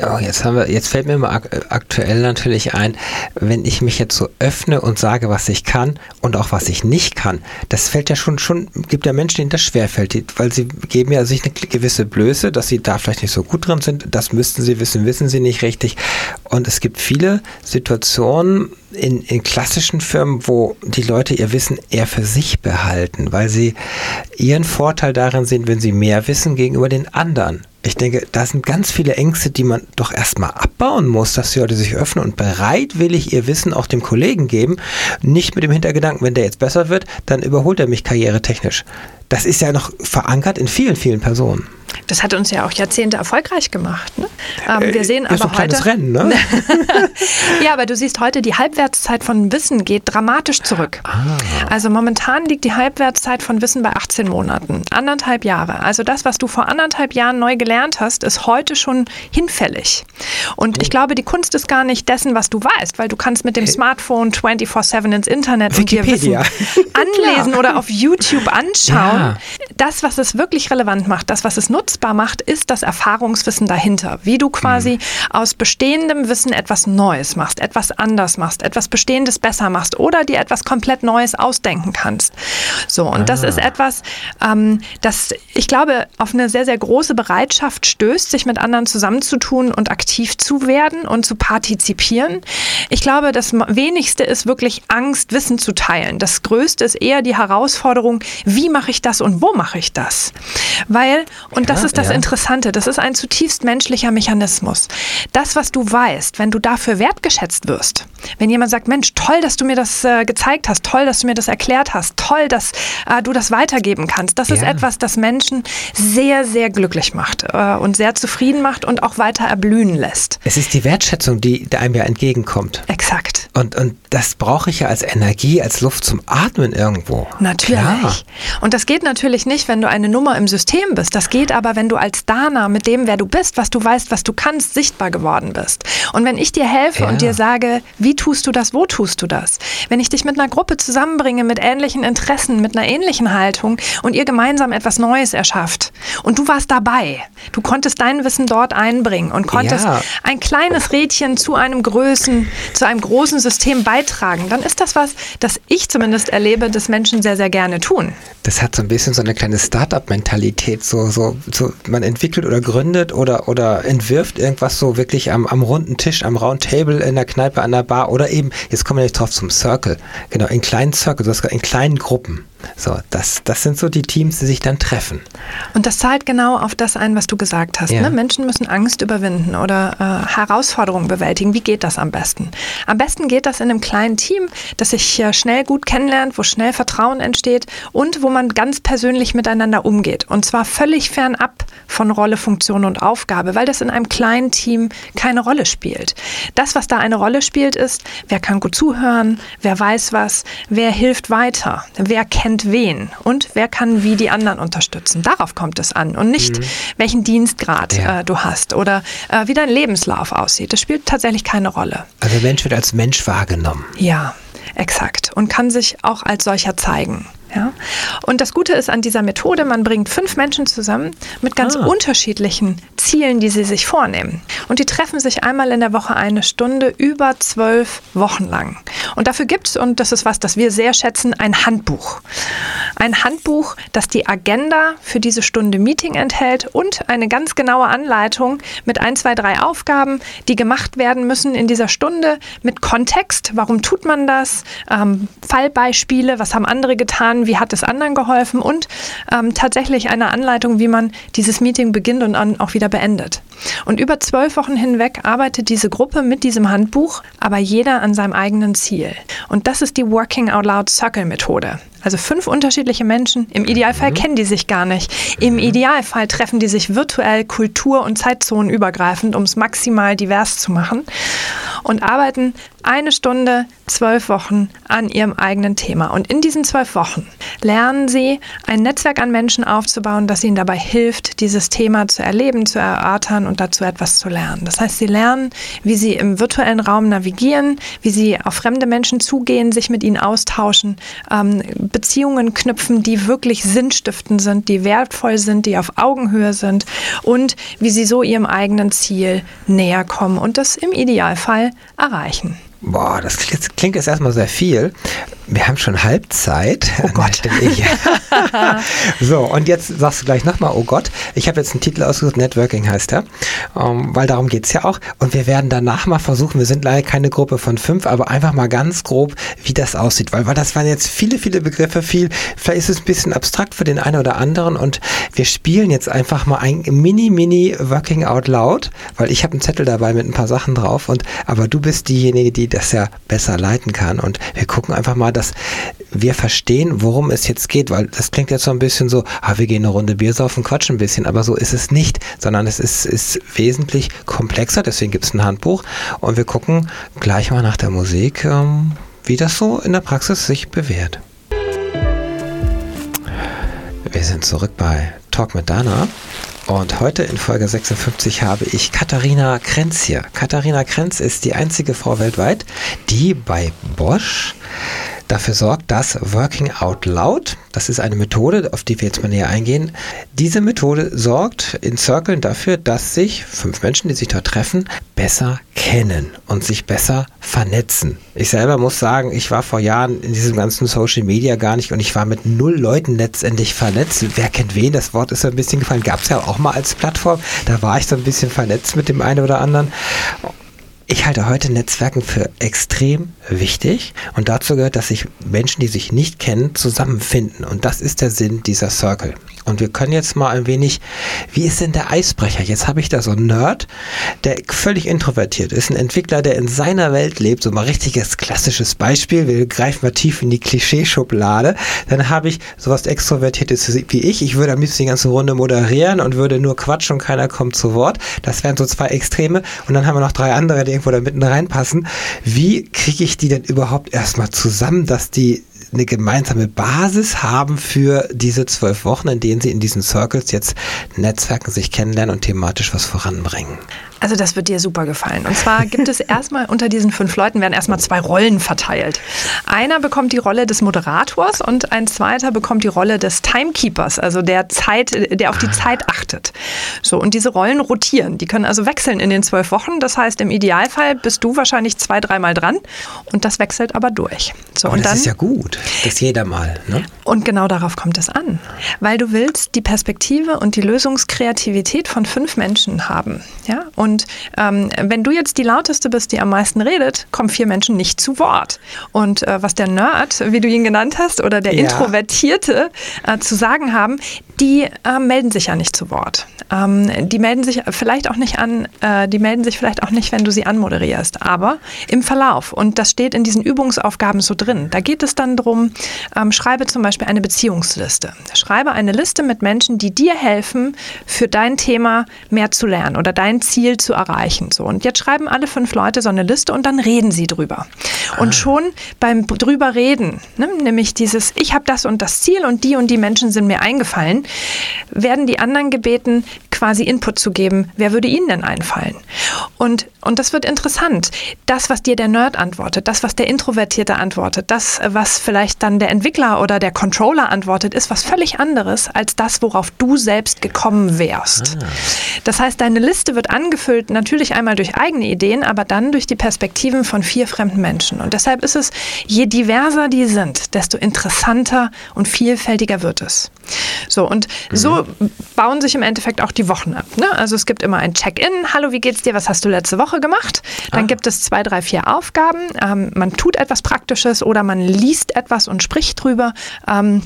Oh, jetzt haben wir, jetzt fällt mir mal aktuell natürlich ein, wenn ich mich jetzt so öffne und sage, was ich kann und auch was ich nicht kann, das fällt ja schon, schon, gibt ja Menschen, denen das schwerfällt, die, weil sie geben ja sich eine gewisse Blöße, dass sie da vielleicht nicht so gut drin sind, das müssten sie wissen, wissen sie nicht richtig. Und es gibt viele Situationen, in, in klassischen Firmen, wo die Leute ihr Wissen eher für sich behalten, weil sie ihren Vorteil darin sehen, wenn sie mehr wissen gegenüber den anderen. Ich denke, da sind ganz viele Ängste, die man doch erstmal abbauen muss, dass die Leute sich öffnen und bereitwillig ihr Wissen auch dem Kollegen geben. Nicht mit dem Hintergedanken, wenn der jetzt besser wird, dann überholt er mich karrieretechnisch. Das ist ja noch verankert in vielen, vielen Personen. Das hat uns ja auch Jahrzehnte erfolgreich gemacht. Ne? Ähm, wir sehen äh, aber so ein heute. Rennen, ne? (laughs) ja, aber du siehst heute, die Halbwertszeit von Wissen geht dramatisch zurück. Ah. Also momentan liegt die Halbwertszeit von Wissen bei 18 Monaten, anderthalb Jahre. Also das, was du vor anderthalb Jahren neu gelernt hast, ist heute schon hinfällig. Und ich glaube, die Kunst ist gar nicht dessen, was du weißt, weil du kannst mit dem Smartphone 24/7 ins Internet und dir Wissen Wikipedia. anlesen (laughs) oder auf YouTube anschauen. Ja. Das, was es wirklich relevant macht, das, was es nutzbar macht, ist das Erfahrungswissen dahinter. Wie du quasi Mhm. aus bestehendem Wissen etwas Neues machst, etwas anders machst, etwas Bestehendes besser machst oder dir etwas komplett Neues ausdenken kannst. So, und das Ah. ist etwas, ähm, das ich glaube, auf eine sehr, sehr große Bereitschaft stößt, sich mit anderen zusammenzutun und aktiv zu werden und zu partizipieren. Ich glaube, das wenigste ist wirklich Angst, Wissen zu teilen. Das größte ist eher die Herausforderung, wie mache ich das und wo mache ich das? Weil, und das Ja, ist das ja. Interessante, das ist ein zutiefst menschlicher Mechanismus. Das, was du weißt, wenn du dafür wertgeschätzt wirst, wenn jemand sagt, Mensch, toll, dass du mir das äh, gezeigt hast, toll, dass du mir das erklärt hast, toll, dass äh, du das weitergeben kannst, das ist Ja. etwas, das Menschen sehr, sehr glücklich macht äh, und sehr zufrieden macht und auch weiter erblühen lässt. Es ist die Wertschätzung, die einem ja entgegenkommt. Exakt. Und, und das brauche ich ja als Energie, als Luft zum Atmen irgendwo. Natürlich. Klar. Und das geht natürlich nicht, wenn du eine Nummer im System bist. Das geht aber, wenn du als Dana mit dem, wer du bist, was du weißt, was du kannst, sichtbar geworden bist. Und wenn ich dir helfe Ja. und dir sage, wie tust du das, wo tust du das? Wenn ich dich mit einer Gruppe zusammenbringe, mit ähnlichen Interessen, mit einer ähnlichen Haltung und ihr gemeinsam etwas Neues erschafft und du warst dabei, du konntest dein Wissen dort einbringen und konntest Ja. ein kleines Rädchen zu einem großen, zu einem großen System beitragen, dann ist das was, das ich zumindest erlebe, das Menschen sehr, sehr gerne tun. Das hat so ein bisschen so eine kleine Start-up-Mentalität. So, so, so, man entwickelt oder gründet oder, oder entwirft irgendwas so wirklich am, am runden Tisch, am Round Table in der Kneipe, an der Bar oder eben, jetzt kommen wir nicht drauf zum Circle. Genau, in kleinen Circle, sogar in kleinen Gruppen. So, das, das sind so die Teams, die sich dann treffen. Und das zahlt genau auf das ein, was du gesagt hast. Ja. Ne? Menschen müssen Angst überwinden oder äh, Herausforderungen bewältigen. Wie geht das am besten? Am besten geht das in einem kleinen Team, das sich äh, schnell gut kennenlernt, wo schnell Vertrauen entsteht und wo man ganz persönlich miteinander umgeht. Und zwar völlig fernab von Rolle, Funktion und Aufgabe, weil das in einem kleinen Team keine Rolle spielt. Das, was da eine Rolle spielt, ist, wer kann gut zuhören, wer weiß was, wer hilft weiter, wer kennt wen und wer kann wie die anderen unterstützen. Darauf kommt es an und nicht, welchen Dienstgrad Ja. äh, du hast oder äh, wie dein Lebenslauf aussieht. Das spielt tatsächlich keine Rolle. Also der Mensch wird als Mensch wahrgenommen. Ja, exakt. Und kann sich auch als solcher zeigen. Ja? Und das Gute ist an dieser Methode, man bringt fünf Menschen zusammen mit ganz Ah. unterschiedlichen Zielen, die sie sich vornehmen. Und die treffen sich einmal in der Woche eine Stunde über zwölf Wochen lang. Und dafür gibt es, und das ist was, das wir sehr schätzen, ein Handbuch. Ein Handbuch, das die Agenda für diese Stunde Meeting enthält und eine ganz genaue Anleitung mit ein, zwei, drei Aufgaben, die gemacht werden müssen in dieser Stunde mit Kontext. Warum tut man das? Ähm, Fallbeispiele, was haben andere getan? Wie hat es anderen geholfen? Und ähm, tatsächlich eine Anleitung, wie man dieses Meeting beginnt und dann auch wieder beendet. Und über zwölf Wochen hinweg arbeitet diese Gruppe mit diesem Handbuch, aber jeder an seinem eigenen Ziel. Und das ist die Working Out Loud Circle Methode. Also fünf unterschiedliche Menschen. Im Idealfall kennen die sich gar nicht. Im Idealfall treffen die sich virtuell kultur- und zeitzonenübergreifend, um es maximal divers zu machen und arbeiten eine Stunde, zwölf Wochen an ihrem eigenen Thema. Und in diesen zwölf Wochen lernen sie, ein Netzwerk an Menschen aufzubauen, das ihnen dabei hilft, dieses Thema zu erleben, zu erörtern und dazu etwas zu lernen. Das heißt, sie lernen, wie sie im virtuellen Raum navigieren, wie sie auf fremde Menschen zugehen, sich mit ihnen austauschen, ähm, Beziehungen knüpfen, die wirklich sinnstiftend sind, die wertvoll sind, die auf Augenhöhe sind und wie sie so ihrem eigenen Ziel näher kommen und das im Idealfall erreichen. Boah, das klingt, klingt jetzt erstmal sehr viel. Wir haben schon Halbzeit. Oh Gott. (laughs) (laughs) so, und jetzt sagst du gleich nochmal, oh Gott, ich habe jetzt einen Titel ausgesucht, Networking heißt er, ähm, weil darum geht es ja auch. Und wir werden danach mal versuchen, wir sind leider keine Gruppe von fünf, aber einfach mal ganz grob, wie das aussieht. Weil, weil das waren jetzt viele, viele Begriffe, viel, vielleicht ist es ein bisschen abstrakt für den einen oder anderen und wir spielen jetzt einfach mal ein Mini, Mini Working Out Loud, weil ich habe einen Zettel dabei mit ein paar Sachen drauf und aber du bist diejenige, die das ja besser leiten kann und wir gucken einfach mal, dass wir verstehen, worum es jetzt geht, weil das klingt jetzt so ein bisschen so, ah, wir gehen eine Runde Bier saufen, quatschen ein bisschen, aber so ist es nicht, sondern es ist, ist wesentlich komplexer, deswegen gibt es ein Handbuch und wir gucken gleich mal nach der Musik, ähm, wie das so in der Praxis sich bewährt. Wir sind zurück bei Talk mit Dana und heute in Folge 56 habe ich Katharina Krenz hier. Katharina Krenz ist die einzige Frau weltweit, die bei Bosch dafür sorgt, dass Working Out Loud, das ist eine Methode, auf die wir jetzt mal näher eingehen, diese Methode sorgt in Circlen dafür, dass sich fünf Menschen, die sich dort treffen, besser kennen und sich besser vernetzen. Ich selber muss sagen, ich war vor Jahren in diesem ganzen Social Media gar nicht und ich war mit null Leuten letztendlich vernetzt. Wer kennt wen? Das Wort ist so ein bisschen gefallen. Gab es ja auch mal als Plattform. Da war ich so ein bisschen vernetzt mit dem einen oder anderen. Ich halte heute Netzwerken für extrem wichtig und dazu gehört, dass sich Menschen, die sich nicht kennen, zusammenfinden und das ist der Sinn dieser Circle. Und wir können jetzt mal ein wenig, wie ist denn der Eisbrecher? Jetzt habe ich da so einen Nerd, der völlig introvertiert ist, ein Entwickler, der in seiner Welt lebt, so mal richtiges klassisches Beispiel. Wir greifen mal tief in die Klischeeschublade. Dann habe ich sowas Extrovertiertes wie ich. Ich würde am liebsten die ganze Runde moderieren und würde nur quatschen und keiner kommt zu Wort. Das wären so zwei Extreme. Und dann haben wir noch drei andere, die irgendwo da mitten reinpassen. Wie kriege ich die denn überhaupt erstmal zusammen, dass die eine gemeinsame Basis haben für diese zwölf Wochen, in denen sie in diesen Circles jetzt Netzwerken, sich kennenlernen und thematisch was voranbringen. Also das wird dir super gefallen. Und zwar gibt es (laughs) erstmal unter diesen fünf Leuten werden erstmal zwei Rollen verteilt. Einer bekommt die Rolle des Moderators und ein zweiter bekommt die Rolle des Timekeepers, also der Zeit, der auf die Zeit achtet. So und diese Rollen rotieren. Die können also wechseln in den zwölf Wochen. Das heißt im Idealfall bist du wahrscheinlich zwei, dreimal dran und das wechselt aber durch. So, aber und das dann, ist ja gut. Das jeder mal. Ne? Und genau darauf kommt es an, weil du willst die Perspektive und die Lösungskreativität von fünf Menschen haben, ja und und ähm, wenn du jetzt die lauteste bist, die am meisten redet, kommen vier Menschen nicht zu Wort. Und äh, was der Nerd, wie du ihn genannt hast, oder der ja. Introvertierte äh, zu sagen haben, die äh, melden sich ja nicht zu Wort. Ähm, die melden sich vielleicht auch nicht an, äh, die melden sich vielleicht auch nicht, wenn du sie anmoderierst, aber im Verlauf. Und das steht in diesen Übungsaufgaben so drin. Da geht es dann darum, ähm, schreibe zum Beispiel eine Beziehungsliste. Schreibe eine Liste mit Menschen, die dir helfen, für dein Thema mehr zu lernen oder dein Ziel zu erreichen. So, und jetzt schreiben alle fünf Leute so eine Liste und dann reden sie drüber. Und ah. schon beim drüber reden, ne, nämlich dieses, ich habe das und das Ziel und die und die Menschen sind mir eingefallen, werden die anderen gebeten, quasi Input zu geben. Wer würde ihnen denn einfallen? Und, und das wird interessant. Das, was dir der Nerd antwortet, das, was der Introvertierte antwortet, das, was vielleicht dann der Entwickler oder der Controller antwortet, ist was völlig anderes als das, worauf du selbst gekommen wärst. Ah. Das heißt, deine Liste wird angefüllt, natürlich einmal durch eigene Ideen, aber dann durch die Perspektiven von vier fremden Menschen. Und deshalb ist es, je diverser die sind, desto interessanter und vielfältiger wird es. So, und mhm. so bauen sich im Endeffekt auch die Wochen ab. Ne? Also es gibt immer ein Check-in. Hallo, wie geht's dir? Was hast du letzte Woche gemacht? Dann ah. gibt es zwei, drei, vier Aufgaben. Ähm, man tut etwas Praktisches oder man liest etwas und spricht drüber. Ähm,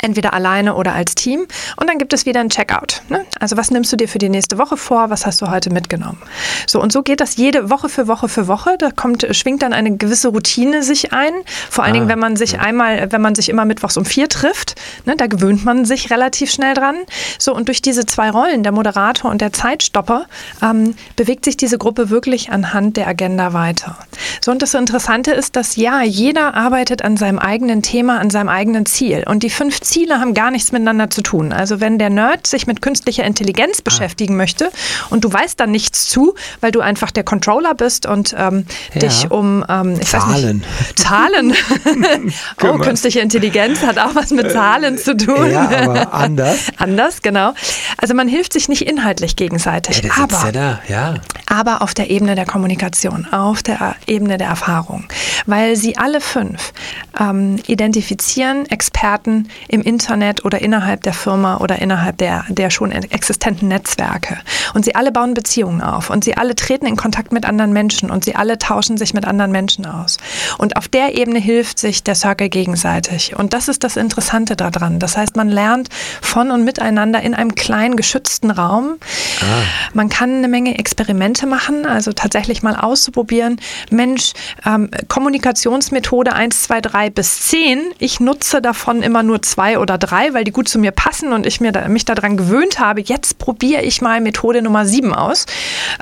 entweder alleine oder als Team. Und dann gibt es wieder ein Checkout. Ne? Also was nimmst du dir für die nächste Woche vor? Was hast du heute mitgenommen? So und so geht das jede Woche für Woche für Woche. Da kommt, schwingt dann eine gewisse Routine sich ein. Vor allen ah, Dingen, wenn man sich ja. einmal, wenn man sich immer mittwochs um vier trifft, ne, da gewöhnt man sich relativ schnell dran. So und durch diese zwei Rollen, der Moderator und der Zeitstopper, ähm, bewegt sich diese Gruppe wirklich anhand der Agenda weiter. So und das Interessante ist, dass ja jeder arbeitet an seinem eigenen Thema, an seinem eigenen Ziel und die fünf Ziele Ziele haben gar nichts miteinander zu tun. Also wenn der Nerd sich mit künstlicher Intelligenz ah. beschäftigen ah. möchte und du weißt dann nichts zu, weil du einfach der Controller bist und ähm, ja. dich um ähm, Zahlen. Nicht, Zahlen. (laughs) oh, künstliche Intelligenz hat auch was mit Zahlen zu tun. Ja, aber anders. (laughs) anders, genau. Also man hilft sich nicht inhaltlich gegenseitig. Ja, aber, ja, da. ja. aber auf der Ebene der Kommunikation, auf der Ebene der Erfahrung. Weil sie alle fünf ähm, identifizieren Experten im Internet oder innerhalb der Firma oder innerhalb der, der schon existenten Netzwerke. Und sie alle bauen Beziehungen auf und sie alle treten in Kontakt mit anderen Menschen und sie alle tauschen sich mit anderen Menschen aus. Und auf der Ebene hilft sich der Circle gegenseitig. Und das ist das Interessante daran. Das heißt, man lernt von und miteinander in einem kleinen geschützten Raum. Ah. Man kann eine Menge Experimente machen, also tatsächlich mal auszuprobieren. Mensch, ähm, Kommunikationsmethode 1, 2, 3 bis 10. Ich nutze davon immer nur zwei oder drei, weil die gut zu mir passen und ich mir da, mich daran gewöhnt habe. Jetzt probiere ich mal Methode Nummer 7 aus.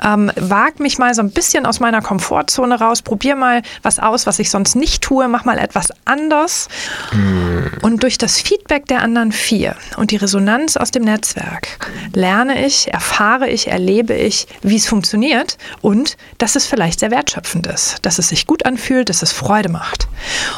Ähm, wag mich mal so ein bisschen aus meiner Komfortzone raus, probiere mal was aus, was ich sonst nicht tue, mach mal etwas anders. Mhm. Und durch das Feedback der anderen vier und die Resonanz aus dem Netzwerk lerne ich, erfahre ich, erlebe ich, wie es funktioniert und dass es vielleicht sehr wertschöpfend ist, dass es sich gut anfühlt, dass es Freude macht.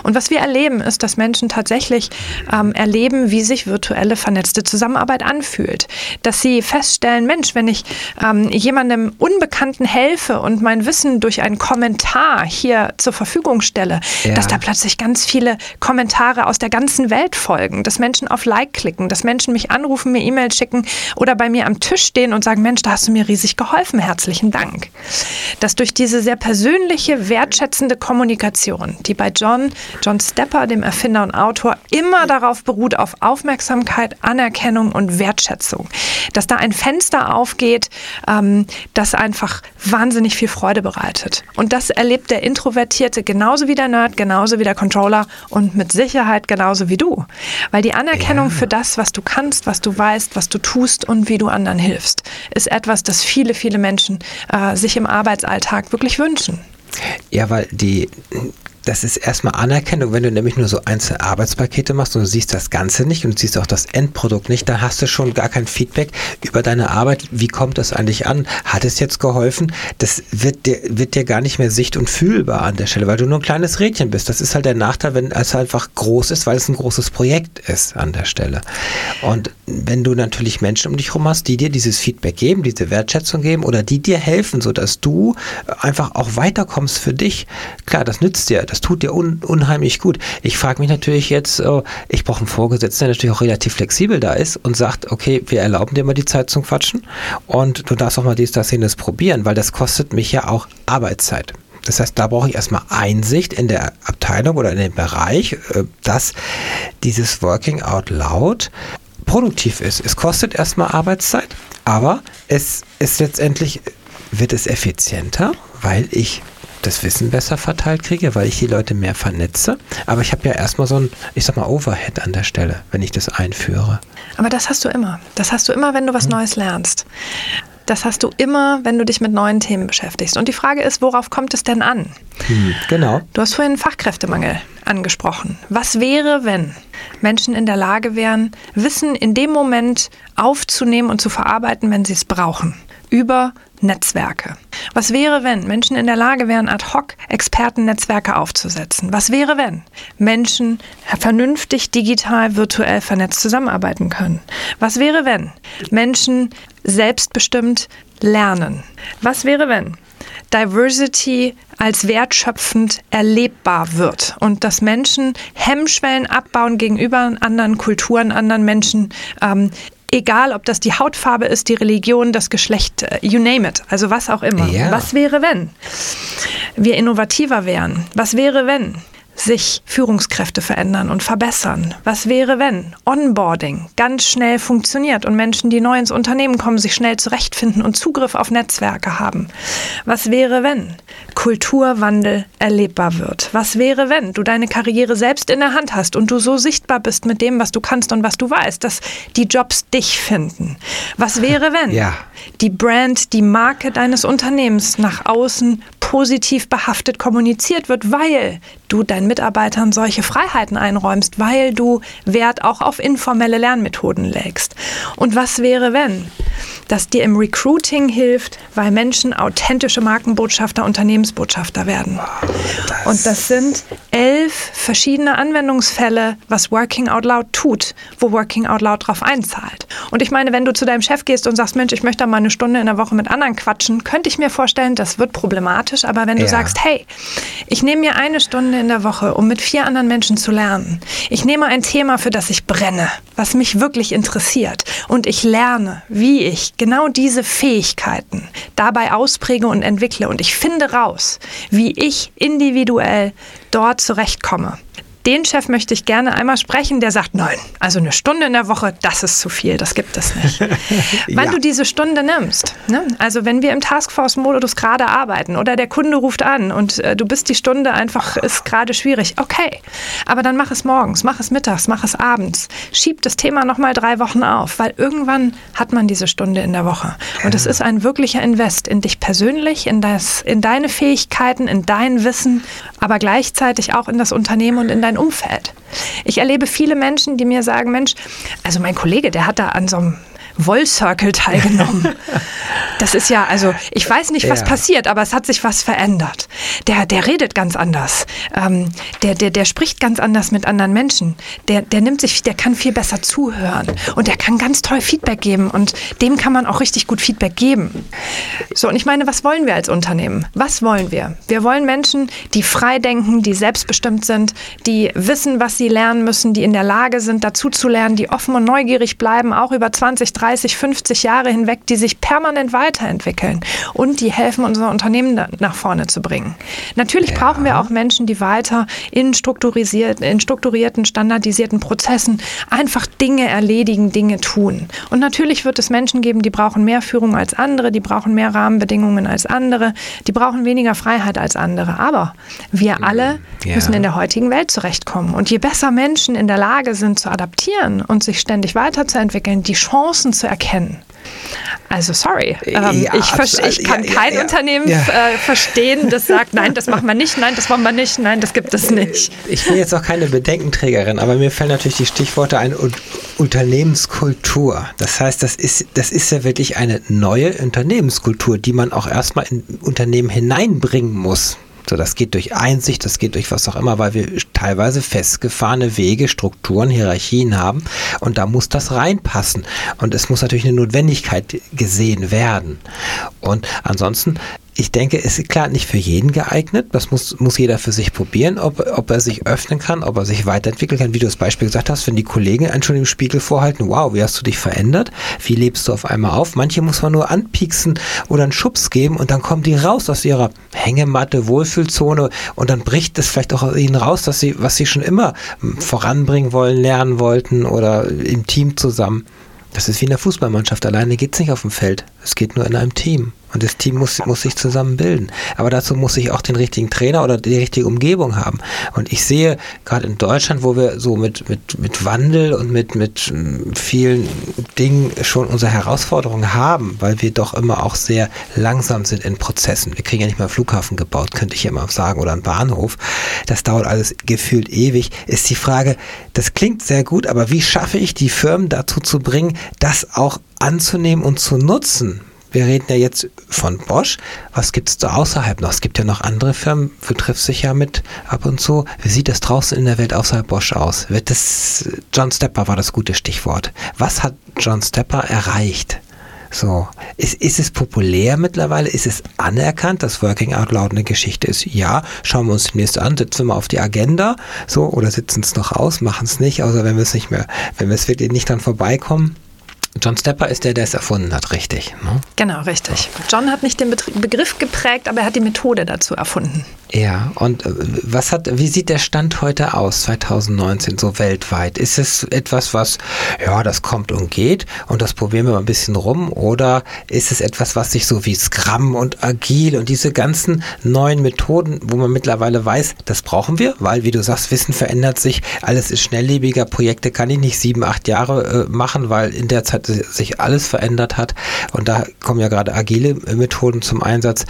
Und was wir erleben, ist, dass Menschen tatsächlich ähm, erleben, wie sich virtuelle vernetzte Zusammenarbeit anfühlt. Dass sie feststellen, Mensch, wenn ich ähm, jemandem Unbekannten helfe und mein Wissen durch einen Kommentar hier zur Verfügung stelle, ja. dass da plötzlich ganz viele Kommentare aus der ganzen Welt folgen, dass Menschen auf Like klicken, dass Menschen mich anrufen, mir E-Mails schicken oder bei mir am Tisch stehen und sagen, Mensch, da hast du mir riesig geholfen, herzlichen Dank. Dass durch diese sehr persönliche, wertschätzende Kommunikation, die bei John, John Stepper, dem Erfinder und Autor, immer darauf beruht, auf Aufmerksamkeit, Anerkennung und Wertschätzung, dass da ein Fenster aufgeht, ähm, das einfach wahnsinnig viel Freude bereitet. Und das erlebt der Introvertierte genauso wie der Nerd, genauso wie der Controller und mit Sicherheit genauso wie du. Weil die Anerkennung ja. für das, was du kannst, was du weißt, was du tust und wie du anderen hilfst, ist etwas, das viele, viele Menschen äh, sich im Arbeitsalltag wirklich wünschen. Ja, weil die, das ist erstmal Anerkennung, wenn du nämlich nur so einzelne Arbeitspakete machst und du siehst das Ganze nicht und siehst auch das Endprodukt nicht, dann hast du schon gar kein Feedback über deine Arbeit. Wie kommt das eigentlich an? Hat es jetzt geholfen? Das wird dir, wird dir gar nicht mehr sicht- und fühlbar an der Stelle, weil du nur ein kleines Rädchen bist. Das ist halt der Nachteil, wenn es einfach groß ist, weil es ein großes Projekt ist an der Stelle. Und wenn du natürlich Menschen um dich herum hast, die dir dieses Feedback geben, diese Wertschätzung geben oder die dir helfen, sodass du einfach auch weiterkommst für dich, klar, das nützt dir. Das das tut dir un unheimlich gut. Ich frage mich natürlich jetzt, oh, ich brauche einen Vorgesetzten, der natürlich auch relativ flexibel da ist und sagt, okay, wir erlauben dir mal die Zeit zum Quatschen und du darfst auch mal dies, das, jenes probieren, weil das kostet mich ja auch Arbeitszeit. Das heißt, da brauche ich erstmal Einsicht in der Abteilung oder in dem Bereich, äh, dass dieses Working Out Loud produktiv ist. Es kostet erstmal Arbeitszeit, aber es ist letztendlich, wird es effizienter, weil ich das Wissen besser verteilt kriege, weil ich die Leute mehr vernetze. Aber ich habe ja erstmal so ein, ich sag mal, Overhead an der Stelle, wenn ich das einführe. Aber das hast du immer. Das hast du immer, wenn du was hm. Neues lernst. Das hast du immer, wenn du dich mit neuen Themen beschäftigst. Und die Frage ist, worauf kommt es denn an? Hm, genau. Du hast vorhin Fachkräftemangel angesprochen. Was wäre, wenn Menschen in der Lage wären, Wissen in dem Moment aufzunehmen und zu verarbeiten, wenn sie es brauchen? Über Netzwerke. Was wäre, wenn Menschen in der Lage wären, ad hoc Expertennetzwerke aufzusetzen? Was wäre, wenn Menschen vernünftig digital virtuell vernetzt zusammenarbeiten können? Was wäre, wenn Menschen selbstbestimmt lernen? Was wäre, wenn Diversity als wertschöpfend erlebbar wird und dass Menschen Hemmschwellen abbauen gegenüber anderen Kulturen, anderen Menschen, ähm, egal ob das die Hautfarbe ist, die Religion, das Geschlecht, äh, you name it, also was auch immer. Ja. Was wäre, wenn wir innovativer wären? Was wäre, wenn sich Führungskräfte verändern und verbessern? Was wäre, wenn Onboarding ganz schnell funktioniert und Menschen, die neu ins Unternehmen kommen, sich schnell zurechtfinden und Zugriff auf Netzwerke haben? Was wäre, wenn Kulturwandel erlebbar wird? Was wäre, wenn du deine Karriere selbst in der Hand hast und du so sichtbar bist mit dem, was du kannst und was du weißt, dass die Jobs dich finden? Was wäre, wenn ja. die Brand, die Marke deines Unternehmens nach außen positiv behaftet kommuniziert wird, weil du deinen Mitarbeitern solche Freiheiten einräumst, weil du Wert auch auf informelle Lernmethoden legst. Und was wäre, wenn? Das dir im Recruiting hilft, weil Menschen authentische Markenbotschafter, Unternehmensbotschafter werden. Das und das sind elf verschiedene Anwendungsfälle, was Working Out Loud tut, wo Working Out Loud drauf einzahlt. Und ich meine, wenn du zu deinem Chef gehst und sagst, Mensch, ich möchte mal eine Stunde in der Woche mit anderen quatschen, könnte ich mir vorstellen, das wird problematisch. Aber wenn du ja. sagst, hey, ich nehme mir eine Stunde in der Woche, um mit vier anderen Menschen zu lernen. Ich nehme ein Thema, für das ich brenne, was mich wirklich interessiert. Und ich lerne, wie ich genau diese Fähigkeiten dabei auspräge und entwickle. Und ich finde raus, wie ich individuell dort zurechtkomme den Chef möchte ich gerne einmal sprechen, der sagt, nein, also eine Stunde in der Woche, das ist zu viel, das gibt es nicht. (laughs) Wann ja. du diese Stunde nimmst, ne? also wenn wir im Taskforce-Modus gerade arbeiten oder der Kunde ruft an und äh, du bist die Stunde einfach, ist gerade schwierig, okay, aber dann mach es morgens, mach es mittags, mach es abends, schieb das Thema nochmal drei Wochen auf, weil irgendwann hat man diese Stunde in der Woche. Und es ist ein wirklicher Invest in dich persönlich, in, das, in deine Fähigkeiten, in dein Wissen, aber gleichzeitig auch in das Unternehmen und in dein Umfeld. Ich erlebe viele Menschen, die mir sagen, Mensch, also mein Kollege, der hat da an so einem Wollcircle teilgenommen. (laughs) Das ist ja, also ich weiß nicht, was ja. passiert, aber es hat sich was verändert. Der, der redet ganz anders. Ähm, der, der, der spricht ganz anders mit anderen Menschen. Der, der nimmt sich, der kann viel besser zuhören und der kann ganz toll Feedback geben und dem kann man auch richtig gut Feedback geben. So, und ich meine, was wollen wir als Unternehmen? Was wollen wir? Wir wollen Menschen, die frei denken, die selbstbestimmt sind, die wissen, was sie lernen müssen, die in der Lage sind, dazu zu lernen, die offen und neugierig bleiben, auch über 20, 30 30, 50 Jahre hinweg, die sich permanent weiterentwickeln und die helfen, unser Unternehmen nach vorne zu bringen. Natürlich ja. brauchen wir auch Menschen, die weiter in, strukturisiert, in strukturierten, standardisierten Prozessen einfach Dinge erledigen, Dinge tun. Und natürlich wird es Menschen geben, die brauchen mehr Führung als andere, die brauchen mehr Rahmenbedingungen als andere, die brauchen weniger Freiheit als andere. Aber wir alle ja. müssen in der heutigen Welt zurechtkommen. Und je besser Menschen in der Lage sind zu adaptieren und sich ständig weiterzuentwickeln, die Chancen zu erkennen. Also sorry, ähm, ja, ich, also, ich, kann ja, kein ja, Unternehmen äh, verstehen, das sagt, nein, das machen wir nicht, nein, das wollen wir nicht, nein, das gibt es nicht. Ich bin jetzt auch keine Bedenkenträgerin, aber mir fallen natürlich die Stichworte ein Unternehmenskultur. Das heißt, das ist, das ist ja wirklich eine neue Unternehmenskultur, die man auch erstmal in Unternehmen hineinbringen muss. So, das geht durch Einsicht, das geht durch was auch immer, weil wir teilweise festgefahrene Wege, Strukturen, Hierarchien haben und da muss das reinpassen. Und es muss natürlich eine Notwendigkeit gesehen werden. Und ansonsten ich denke, es ist klar nicht für jeden geeignet. Das muss, muss jeder für sich probieren, ob, ob er sich öffnen kann, ob er sich weiterentwickeln kann. Wie du das Beispiel gesagt hast, wenn die Kollegen einen schon im Spiegel vorhalten, wow, wie hast du dich verändert? Wie lebst du auf einmal auf? Manche muss man nur anpieksen oder einen Schubs geben und dann kommen die raus aus ihrer Hängematte, Wohlfühlzone und dann bricht es vielleicht auch aus ihnen raus, dass sie, was sie schon immer voranbringen wollen, lernen wollten oder im Team zusammen. Das ist wie in der Fußballmannschaft. Alleine geht es nicht auf dem Feld. Es geht nur in einem Team. Und das Team muss, muss sich zusammen bilden. Aber dazu muss ich auch den richtigen Trainer oder die richtige Umgebung haben. Und ich sehe gerade in Deutschland, wo wir so mit, mit, mit Wandel und mit, mit vielen Dingen schon unsere Herausforderungen haben, weil wir doch immer auch sehr langsam sind in Prozessen. Wir kriegen ja nicht mal einen Flughafen gebaut, könnte ich ja mal sagen, oder einen Bahnhof. Das dauert alles gefühlt ewig. Ist die Frage, das klingt sehr gut, aber wie schaffe ich die Firmen dazu zu bringen, das auch anzunehmen und zu nutzen? Wir reden ja jetzt von Bosch. Was gibt es da außerhalb noch? Es gibt ja noch andere Firmen, du triffst dich ja mit ab und zu. Wie sieht das draußen in der Welt außerhalb Bosch aus? Wird das, John Stepper war das gute Stichwort. Was hat John Stepper erreicht? So, ist, ist es populär mittlerweile? Ist es anerkannt, dass Working Out Loud eine Geschichte ist? Ja, schauen wir uns demnächst an, setzen wir mal auf die Agenda, so, oder sitzen es noch aus, machen es nicht, außer wenn wir es nicht mehr, wenn wir es wirklich nicht dran vorbeikommen. John Stepper ist der, der es erfunden hat, richtig? Ne? Genau, richtig. John hat nicht den Begriff geprägt, aber er hat die Methode dazu erfunden. Ja, und äh, was hat, wie sieht der Stand heute aus, 2019, so weltweit? Ist es etwas, was, ja, das kommt und geht und das probieren wir mal ein bisschen rum? Oder ist es etwas, was sich so wie Scrum und Agil und diese ganzen neuen Methoden, wo man mittlerweile weiß, das brauchen wir, weil, wie du sagst, Wissen verändert sich, alles ist schnelllebiger, Projekte kann ich nicht sieben, acht Jahre äh, machen, weil in der Zeit sich alles verändert hat und da kommen ja gerade agile Methoden zum Einsatz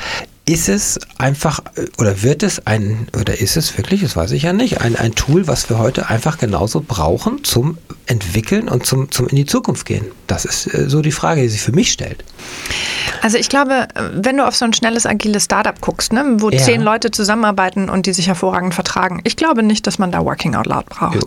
ist es einfach oder wird es ein, oder ist es wirklich, das weiß ich ja nicht, ein, ein Tool, was wir heute einfach genauso brauchen zum Entwickeln und zum, zum in die Zukunft gehen? Das ist äh, so die Frage, die sich für mich stellt. Also ich glaube, wenn du auf so ein schnelles, agiles Startup guckst, ne, wo ja. zehn Leute zusammenarbeiten und die sich hervorragend vertragen, ich glaube nicht, dass man da Working Out Loud braucht. Jo.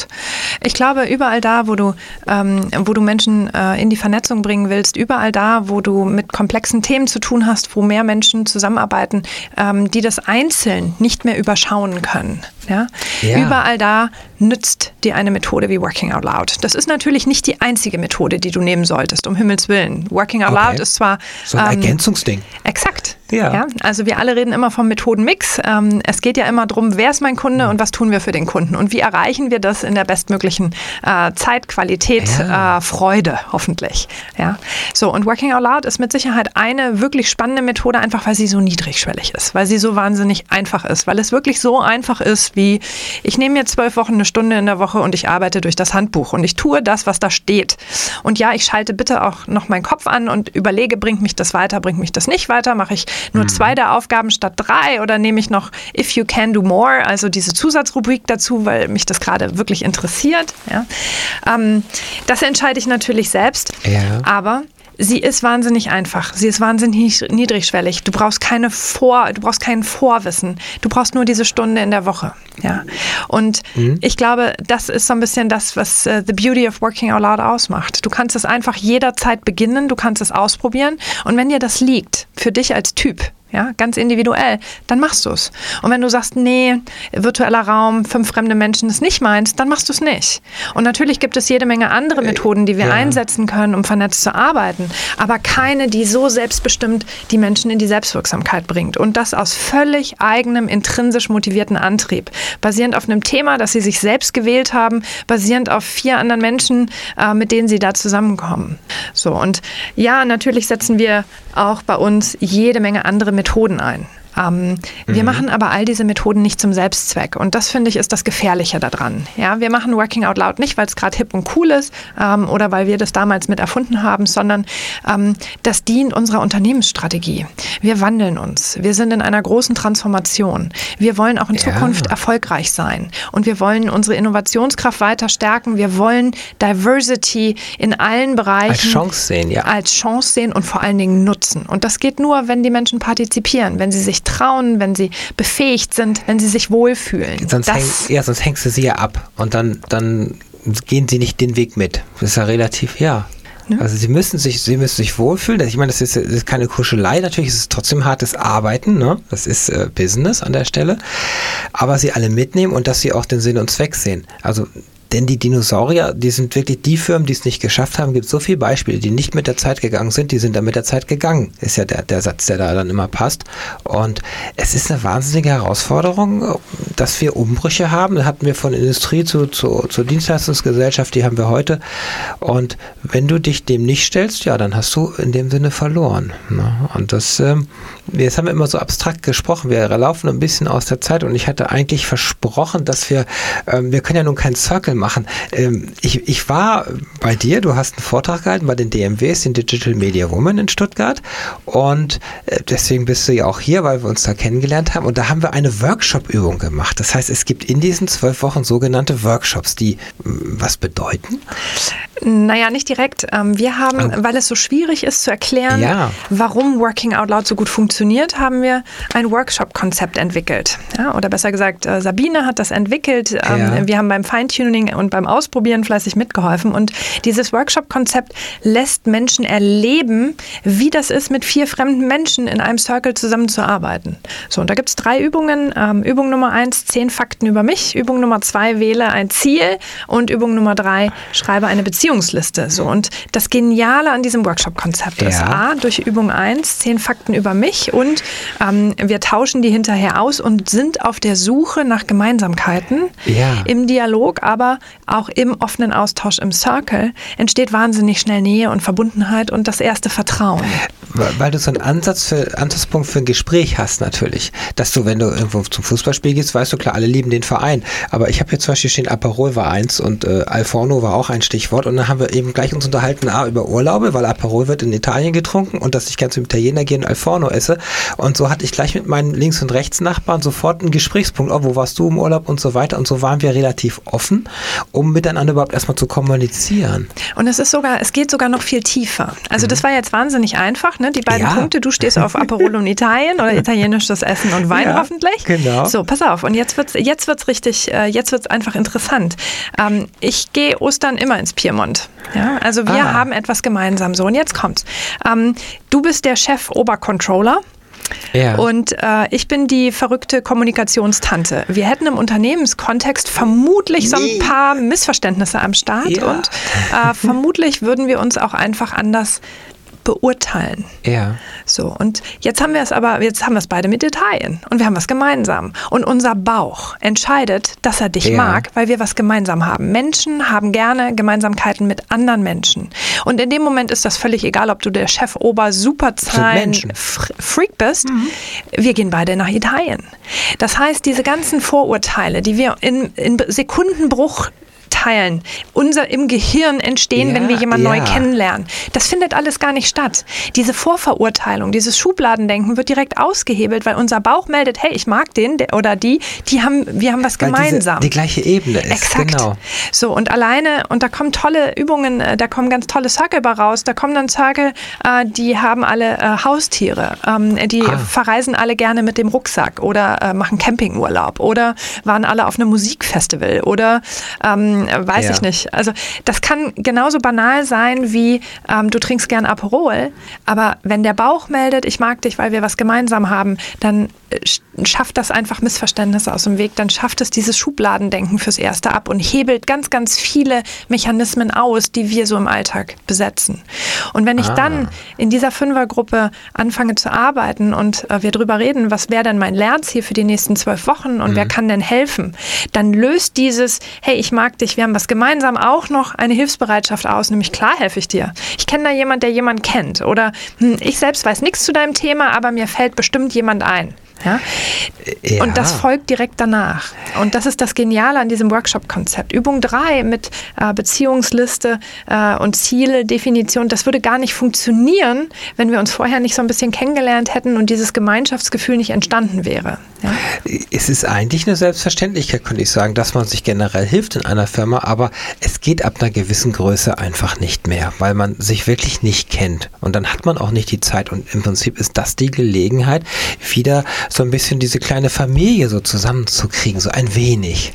Ich glaube, überall da, wo du, ähm, wo du Menschen äh, in die Vernetzung bringen willst, überall da, wo du mit komplexen Themen zu tun hast, wo mehr Menschen zusammenarbeiten, ähm, die das einzeln nicht mehr überschauen können. Ja? ja? Überall da nützt dir eine Methode wie Working Out Loud. Das ist natürlich nicht die einzige Methode, die du nehmen solltest, um Himmels Willen. Working Out okay. Loud ist zwar. So ein ähm, Ergänzungsding. Exakt. Ja. ja. Also wir alle reden immer vom Methodenmix. Ähm, es geht ja immer darum, wer ist mein Kunde und was tun wir für den Kunden und wie erreichen wir das in der bestmöglichen äh, Zeit, Qualität, ja. äh, Freude, hoffentlich. Ja. So, und Working Out Loud ist mit Sicherheit eine wirklich spannende Methode, einfach weil sie so niedrigschwellig ist, weil sie so wahnsinnig einfach ist, weil es wirklich so einfach ist, wie ich nehme mir zwölf Wochen eine Stunde in der Woche und ich arbeite durch das Handbuch und ich tue das, was da steht. Und ja, ich schalte bitte auch noch meinen Kopf an und überlege, bringt mich das weiter, bringt mich das nicht weiter, mache ich nur mhm. zwei der Aufgaben statt drei oder nehme ich noch If You Can Do More, also diese Zusatzrubrik dazu, weil mich das gerade wirklich interessiert. Ja. Ähm, das entscheide ich natürlich selbst. Ja. Aber sie ist wahnsinnig einfach. Sie ist wahnsinnig niedrigschwellig. Du brauchst keine Vor, du brauchst kein Vorwissen. Du brauchst nur diese Stunde in der Woche. Ja. Und mhm. ich glaube, das ist so ein bisschen das, was uh, the beauty of working out loud ausmacht. Du kannst es einfach jederzeit beginnen. Du kannst es ausprobieren. Und wenn dir das liegt, für dich als Typ, ja, ganz individuell, dann machst du es. Und wenn du sagst, nee, virtueller Raum, fünf fremde Menschen ist nicht meins, dann machst du es nicht. Und natürlich gibt es jede Menge andere Methoden, die wir ja. einsetzen können, um vernetzt zu arbeiten, aber keine, die so selbstbestimmt die Menschen in die Selbstwirksamkeit bringt. Und das aus völlig eigenem, intrinsisch motivierten Antrieb, basierend auf einem Thema, das sie sich selbst gewählt haben, basierend auf vier anderen Menschen, äh, mit denen sie da zusammenkommen. So, und ja, natürlich setzen wir auch bei uns jede Menge andere Methoden ein. Ähm, mhm. Wir machen aber all diese Methoden nicht zum Selbstzweck. Und das finde ich ist das Gefährliche daran. Ja, wir machen Working Out Loud nicht, weil es gerade hip und cool ist ähm, oder weil wir das damals mit erfunden haben, sondern ähm, das dient unserer Unternehmensstrategie. Wir wandeln uns. Wir sind in einer großen Transformation. Wir wollen auch in ja. Zukunft erfolgreich sein. Und wir wollen unsere Innovationskraft weiter stärken. Wir wollen Diversity in allen Bereichen als Chance sehen, ja. Als Chance sehen und vor allen Dingen nutzen. Und das geht nur, wenn die Menschen partizipieren, wenn sie sich sich trauen, wenn sie befähigt sind, wenn sie sich wohlfühlen. Sonst, häng, ja, sonst hängst du sie ja ab und dann, dann gehen sie nicht den Weg mit. Das ist ja relativ, ja. Ne? Also sie müssen sich, sie müssen sich wohlfühlen. Ich meine, das ist, das ist keine Kuschelei, natürlich ist es trotzdem hartes Arbeiten, ne? Das ist äh, Business an der Stelle. Aber sie alle mitnehmen und dass sie auch den Sinn und Zweck sehen. Also denn die Dinosaurier, die sind wirklich die Firmen, die es nicht geschafft haben. Gibt so viele Beispiele, die nicht mit der Zeit gegangen sind, die sind dann mit der Zeit gegangen. Ist ja der, der Satz, der da dann immer passt. Und es ist eine wahnsinnige Herausforderung, dass wir Umbrüche haben. Da hatten wir von Industrie zu, zu, zur Dienstleistungsgesellschaft, die haben wir heute. Und wenn du dich dem nicht stellst, ja, dann hast du in dem Sinne verloren. Ne? Und das, ähm, jetzt haben wir immer so abstrakt gesprochen. Wir laufen ein bisschen aus der Zeit und ich hatte eigentlich versprochen, dass wir, ähm, wir können ja nun keinen Circle machen. Ähm, ich, ich war bei dir, du hast einen Vortrag gehalten bei den DMWs, den Digital Media Women in Stuttgart. Und äh, deswegen bist du ja auch hier, weil wir uns da kennengelernt haben. Und da haben wir eine Workshop-Übung gemacht. Das heißt, es gibt in diesen zwölf Wochen sogenannte Workshops, die was bedeuten? Naja, nicht direkt. Ähm, wir haben, oh. weil es so schwierig ist zu erklären, ja. warum Working Out Loud so gut funktioniert, haben wir ein Workshop-Konzept entwickelt. Ja, oder besser gesagt, äh, Sabine hat das entwickelt. Ähm, ja. Wir haben beim Feintuning und beim Ausprobieren fleißig mitgeholfen. Und dieses Workshop-Konzept lässt Menschen erleben, wie das ist, mit vier fremden Menschen in einem Circle zusammenzuarbeiten. So, und da gibt es drei Übungen. Ähm, Übung Nummer eins, zehn Fakten über mich. Übung Nummer zwei, wähle ein Ziel. Und Übung Nummer drei, schreibe eine Beziehung Beziehungsliste. So. Und das Geniale an diesem Workshop-Konzept ja. ist A, durch Übung 1, 10 Fakten über mich und ähm, wir tauschen die hinterher aus und sind auf der Suche nach Gemeinsamkeiten ja. im Dialog, aber auch im offenen Austausch im Circle entsteht wahnsinnig schnell Nähe und Verbundenheit und das erste Vertrauen. Weil du so einen Ansatz für, Ansatzpunkt für ein Gespräch hast natürlich. Dass du, wenn du irgendwo zum Fußballspiel gehst, weißt du, klar, alle lieben den Verein. Aber ich habe hier zum Beispiel stehen, Aperol war eins und äh, Alforno war auch ein Stichwort. Und dann haben wir eben gleich uns unterhalten, A, über Urlaube, weil Aperol wird in Italien getrunken und dass ich ganz zum Italiener gehe und Alforno esse. Und so hatte ich gleich mit meinen Links- und Rechtsnachbarn sofort einen Gesprächspunkt. Oh, wo warst du im Urlaub und so weiter. Und so waren wir relativ offen, um miteinander überhaupt erstmal zu kommunizieren. Und es ist sogar, es geht sogar noch viel tiefer. Also das war jetzt wahnsinnig einfach, ne? Die beiden ja. Punkte, du stehst auf Aperol und Italien oder (laughs) italienisches Essen und Wein ja, hoffentlich. Genau. So, pass auf. Und jetzt wird's, jetzt wird's richtig, äh, jetzt wird's einfach interessant. Ähm, ich gehe Ostern immer ins Piemont. Ja, also wir ah. haben etwas gemeinsam. So, und jetzt kommt's. Ähm, du bist der Chef Obercontroller. Ja. Und äh, ich bin die verrückte Kommunikationstante. Wir hätten im Unternehmenskontext vermutlich so ein paar Missverständnisse am Start ja. und äh, vermutlich würden wir uns auch einfach anders beurteilen. Ja. So, und jetzt haben wir es aber, jetzt haben wir es beide mit Italien und wir haben was gemeinsam. Und unser Bauch entscheidet, dass er dich ja. mag, weil wir was gemeinsam haben. Menschen haben gerne Gemeinsamkeiten mit anderen Menschen. Und in dem Moment ist das völlig egal, ob du der Chef, Ober, Superzahlen, Freak bist. Mhm. Wir gehen beide nach Italien. Das heißt, diese ganzen Vorurteile, die wir in, in Sekundenbruch teilen, unser im Gehirn entstehen, ja, wenn wir jemanden ja. neu kennenlernen. Das findet alles gar nicht statt. Diese Vorverurteilung, dieses Schubladendenken wird direkt ausgehebelt, weil unser Bauch meldet, hey, ich mag den oder die, die haben, wir haben was weil gemeinsam. die gleiche Ebene ist. Exakt. Genau. So, und alleine, und da kommen tolle Übungen, äh, da kommen ganz tolle Circle raus, da kommen dann Circle, äh, die haben alle äh, Haustiere, ähm, die ah. verreisen alle gerne mit dem Rucksack oder machen Campingurlaub oder waren alle auf einem Musikfestival oder ähm, weiß ja. ich nicht. Also das kann genauso banal sein wie ähm, du trinkst gern Aperol, aber wenn der Bauch meldet, ich mag dich, weil wir was gemeinsam haben, dann äh, schafft das einfach Missverständnisse aus dem Weg, dann schafft es dieses Schubladendenken fürs Erste ab und hebelt ganz, ganz viele Mechanismen aus, die wir so im Alltag besetzen. Und wenn ich ah. dann in dieser Fünfergruppe anfange zu arbeiten und äh, wir darüber reden, was wäre denn mein Lernziel für die nächsten zwölf Wochen und mhm. wer kann denn helfen, dann löst dieses, hey, ich mag dich, wir haben was gemeinsam auch noch eine Hilfsbereitschaft aus, nämlich klar helfe ich dir. Ich kenne da jemand, der jemand kennt. Oder hm, ich selbst weiß nichts zu deinem Thema, aber mir fällt bestimmt jemand ein. Ja? ja? Und das folgt direkt danach. Und das ist das Geniale an diesem Workshop-Konzept. Übung 3 mit äh, Beziehungsliste äh, und Ziele, Definition, das würde gar nicht funktionieren, wenn wir uns vorher nicht so ein bisschen kennengelernt hätten und dieses Gemeinschaftsgefühl nicht entstanden wäre. Ja? Es ist eigentlich eine Selbstverständlichkeit, könnte ich sagen, dass man sich generell hilft in einer Firma, aber es geht ab einer gewissen Größe einfach nicht mehr, weil man sich wirklich nicht kennt. Und dann hat man auch nicht die Zeit. Und im Prinzip ist das die Gelegenheit, wieder so ein bisschen diese kleine Familie so zusammenzukriegen, so ein wenig.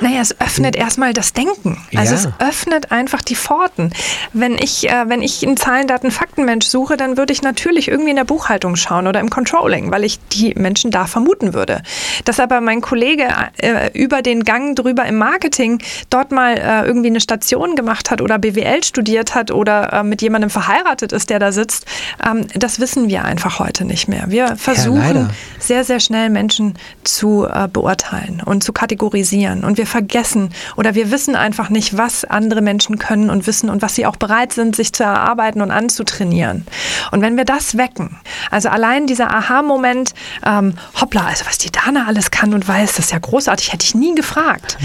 Naja, es öffnet erstmal das Denken. Also ja. es öffnet einfach die Pforten. Wenn ich, äh, wenn ich einen Zahlen, Daten, Faktenmensch suche, dann würde ich natürlich irgendwie in der Buchhaltung schauen oder im Controlling, weil ich die Menschen da vermuten würde. Dass aber mein Kollege äh, über den Gang drüber im Marketing dort mal äh, irgendwie eine Station gemacht hat oder BWL studiert hat oder äh, mit jemandem verheiratet ist, der da sitzt, ähm, das wissen wir einfach heute nicht mehr. Wir versuchen ja, sehr, sehr schnell Menschen zu äh, beurteilen und zu kategorisieren. Und wir vergessen oder wir wissen einfach nicht, was andere Menschen können und wissen und was sie auch bereit sind, sich zu erarbeiten und anzutrainieren. Und wenn wir das wecken, also allein dieser Aha-Moment, ähm, hoppla, also was die Dana alles kann und weiß, das ist ja großartig, hätte ich nie gefragt.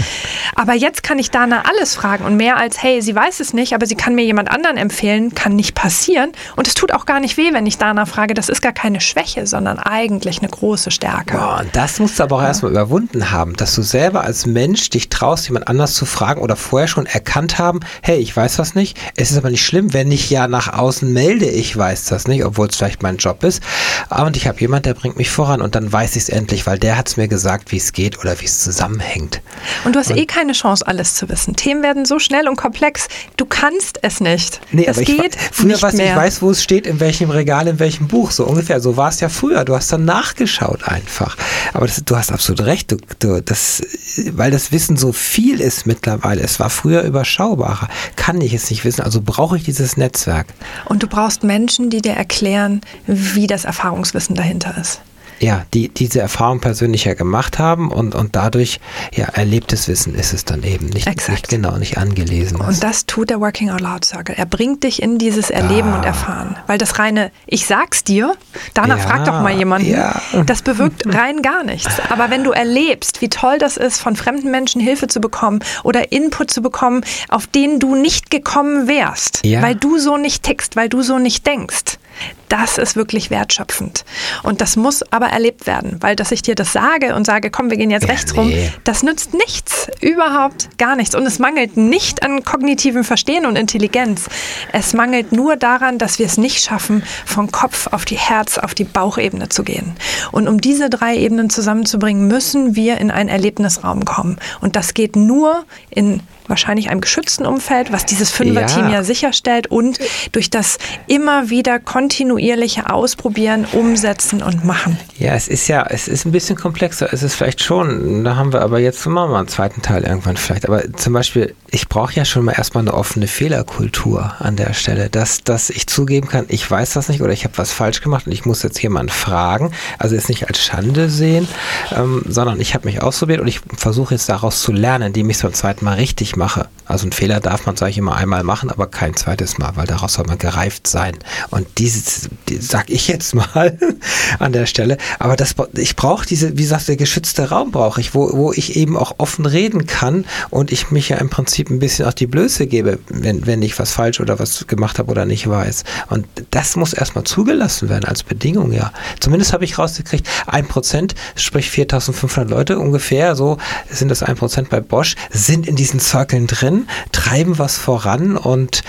Aber jetzt kann ich Dana alles fragen und mehr als, hey, sie weiß es nicht, aber sie kann mir jemand anderen empfehlen, kann nicht passieren. Und es tut auch gar nicht weh, wenn ich Dana frage, das ist gar keine Schwäche, sondern eigentlich eine große große Stärke. Boah, und das musst du aber auch ja. erstmal überwunden haben, dass du selber als Mensch dich traust, jemand anders zu fragen oder vorher schon erkannt haben, hey, ich weiß was nicht. Es ist aber nicht schlimm, wenn ich ja nach außen melde, ich weiß das nicht, obwohl es vielleicht mein Job ist. Und ich habe jemand, der bringt mich voran und dann weiß ich es endlich, weil der hat es mir gesagt, wie es geht oder wie es zusammenhängt. Und du hast und, eh keine Chance, alles zu wissen. Themen werden so schnell und komplex, du kannst es nicht. Nee, das aber geht ich, früher nicht was, ich weiß, wo es steht, in welchem Regal, in welchem Buch, so ungefähr. So war es ja früher. Du hast dann nachgeschaut einfach. Aber das, du hast absolut recht, du, du, das, weil das Wissen so viel ist mittlerweile. Es war früher überschaubarer. Kann ich es nicht wissen, also brauche ich dieses Netzwerk. Und du brauchst Menschen, die dir erklären, wie das Erfahrungswissen dahinter ist. Ja, die diese Erfahrung persönlicher gemacht haben und, und dadurch ja erlebtes Wissen ist es dann eben nicht, nicht genau nicht angelesen. Und das tut der Working Out Loud Circle. Er bringt dich in dieses Erleben ah. und Erfahren, weil das reine ich sag's dir, danach ja, frag doch mal jemanden, ja. das bewirkt (laughs) rein gar nichts. Aber wenn du erlebst, wie toll das ist, von fremden Menschen Hilfe zu bekommen oder Input zu bekommen, auf den du nicht gekommen wärst, ja. weil du so nicht tickst, weil du so nicht denkst, das ist wirklich wertschöpfend. Und das muss aber erlebt werden, weil dass ich dir das sage und sage, komm, wir gehen jetzt ja, rechts nee. rum, das nützt nichts, überhaupt gar nichts. Und es mangelt nicht an kognitivem Verstehen und Intelligenz. Es mangelt nur daran, dass wir es nicht schaffen, von Kopf auf die Herz, auf die Bauchebene zu gehen. Und um diese drei Ebenen zusammenzubringen, müssen wir in einen Erlebnisraum kommen. Und das geht nur in wahrscheinlich einem geschützten Umfeld, was dieses Fünfer-Team ja. ja sicherstellt und durch das immer wieder kontinuierliche Ausprobieren, Umsetzen und Machen. Ja, es ist ja, es ist ein bisschen komplexer, es ist vielleicht schon, da haben wir aber jetzt machen wir einen zweiten Teil irgendwann vielleicht, aber zum Beispiel, ich brauche ja schon mal erstmal eine offene Fehlerkultur an der Stelle, dass, dass ich zugeben kann, ich weiß das nicht oder ich habe was falsch gemacht und ich muss jetzt jemanden fragen, also es nicht als Schande sehen, ähm, sondern ich habe mich ausprobiert und ich versuche jetzt daraus zu lernen, indem ich es beim zweiten Mal richtig mache. Also einen Fehler darf man, sage ich immer, einmal machen, aber kein zweites Mal, weil daraus soll man gereift sein. Und dieses, die, sag ich jetzt mal (laughs) an der Stelle, aber das, ich brauche diese, wie gesagt, der geschützte Raum brauche ich, wo, wo ich eben auch offen reden kann und ich mich ja im Prinzip ein bisschen auch die Blöße gebe, wenn, wenn ich was falsch oder was gemacht habe oder nicht weiß. Und das muss erstmal zugelassen werden als Bedingung, ja. Zumindest habe ich rausgekriegt, ein Prozent, sprich 4500 Leute ungefähr, so sind das ein Prozent bei Bosch, sind in diesen Circle Cirkeln drin, treiben was voran und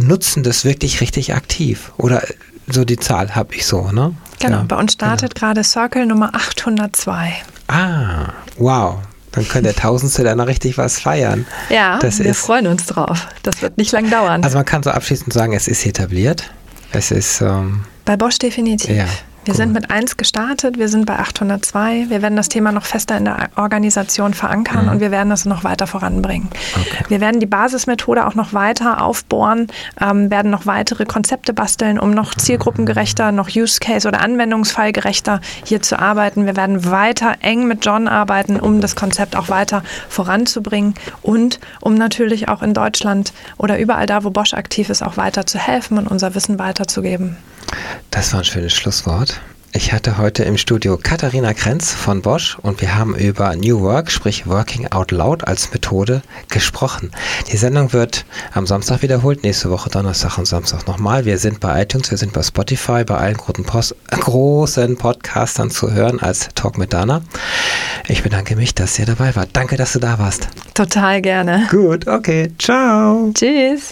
nutzen das wirklich richtig aktiv. Oder so die Zahl habe ich so, ne? Genau, ja, bei uns startet genau. gerade Circle Nummer 802. Ah, wow. Dann könnte der Tausendste da noch richtig was feiern. Ja, das wir ist, freuen uns drauf. Das wird nicht lang dauern. Also man kann so abschließend sagen, es ist etabliert. Es ist... Ähm, bei Bosch definitiv. Ja. Wir sind mit 1 gestartet, wir sind bei 802. Wir werden das Thema noch fester in der Organisation verankern mhm. und wir werden das noch weiter voranbringen. Okay. Wir werden die Basismethode auch noch weiter aufbohren, ähm, werden noch weitere Konzepte basteln, um noch zielgruppengerechter, noch Use Case oder Anwendungsfallgerechter hier zu arbeiten. Wir werden weiter eng mit John arbeiten, um das Konzept auch weiter voranzubringen und um natürlich auch in Deutschland oder überall da, wo Bosch aktiv ist, auch weiter zu helfen und unser Wissen weiterzugeben. Das war ein schönes Schlusswort. Ich hatte heute im Studio Katharina Krenz von Bosch und wir haben über New Work, sprich Working Out Loud als Methode gesprochen. Die Sendung wird am Samstag wiederholt, nächste Woche Donnerstag und Samstag nochmal. Wir sind bei iTunes, wir sind bei Spotify, bei allen Post großen Podcastern zu hören als Talk mit Dana. Ich bedanke mich, dass ihr dabei wart. Danke, dass du da warst. Total gerne. Gut, okay. Ciao. Tschüss.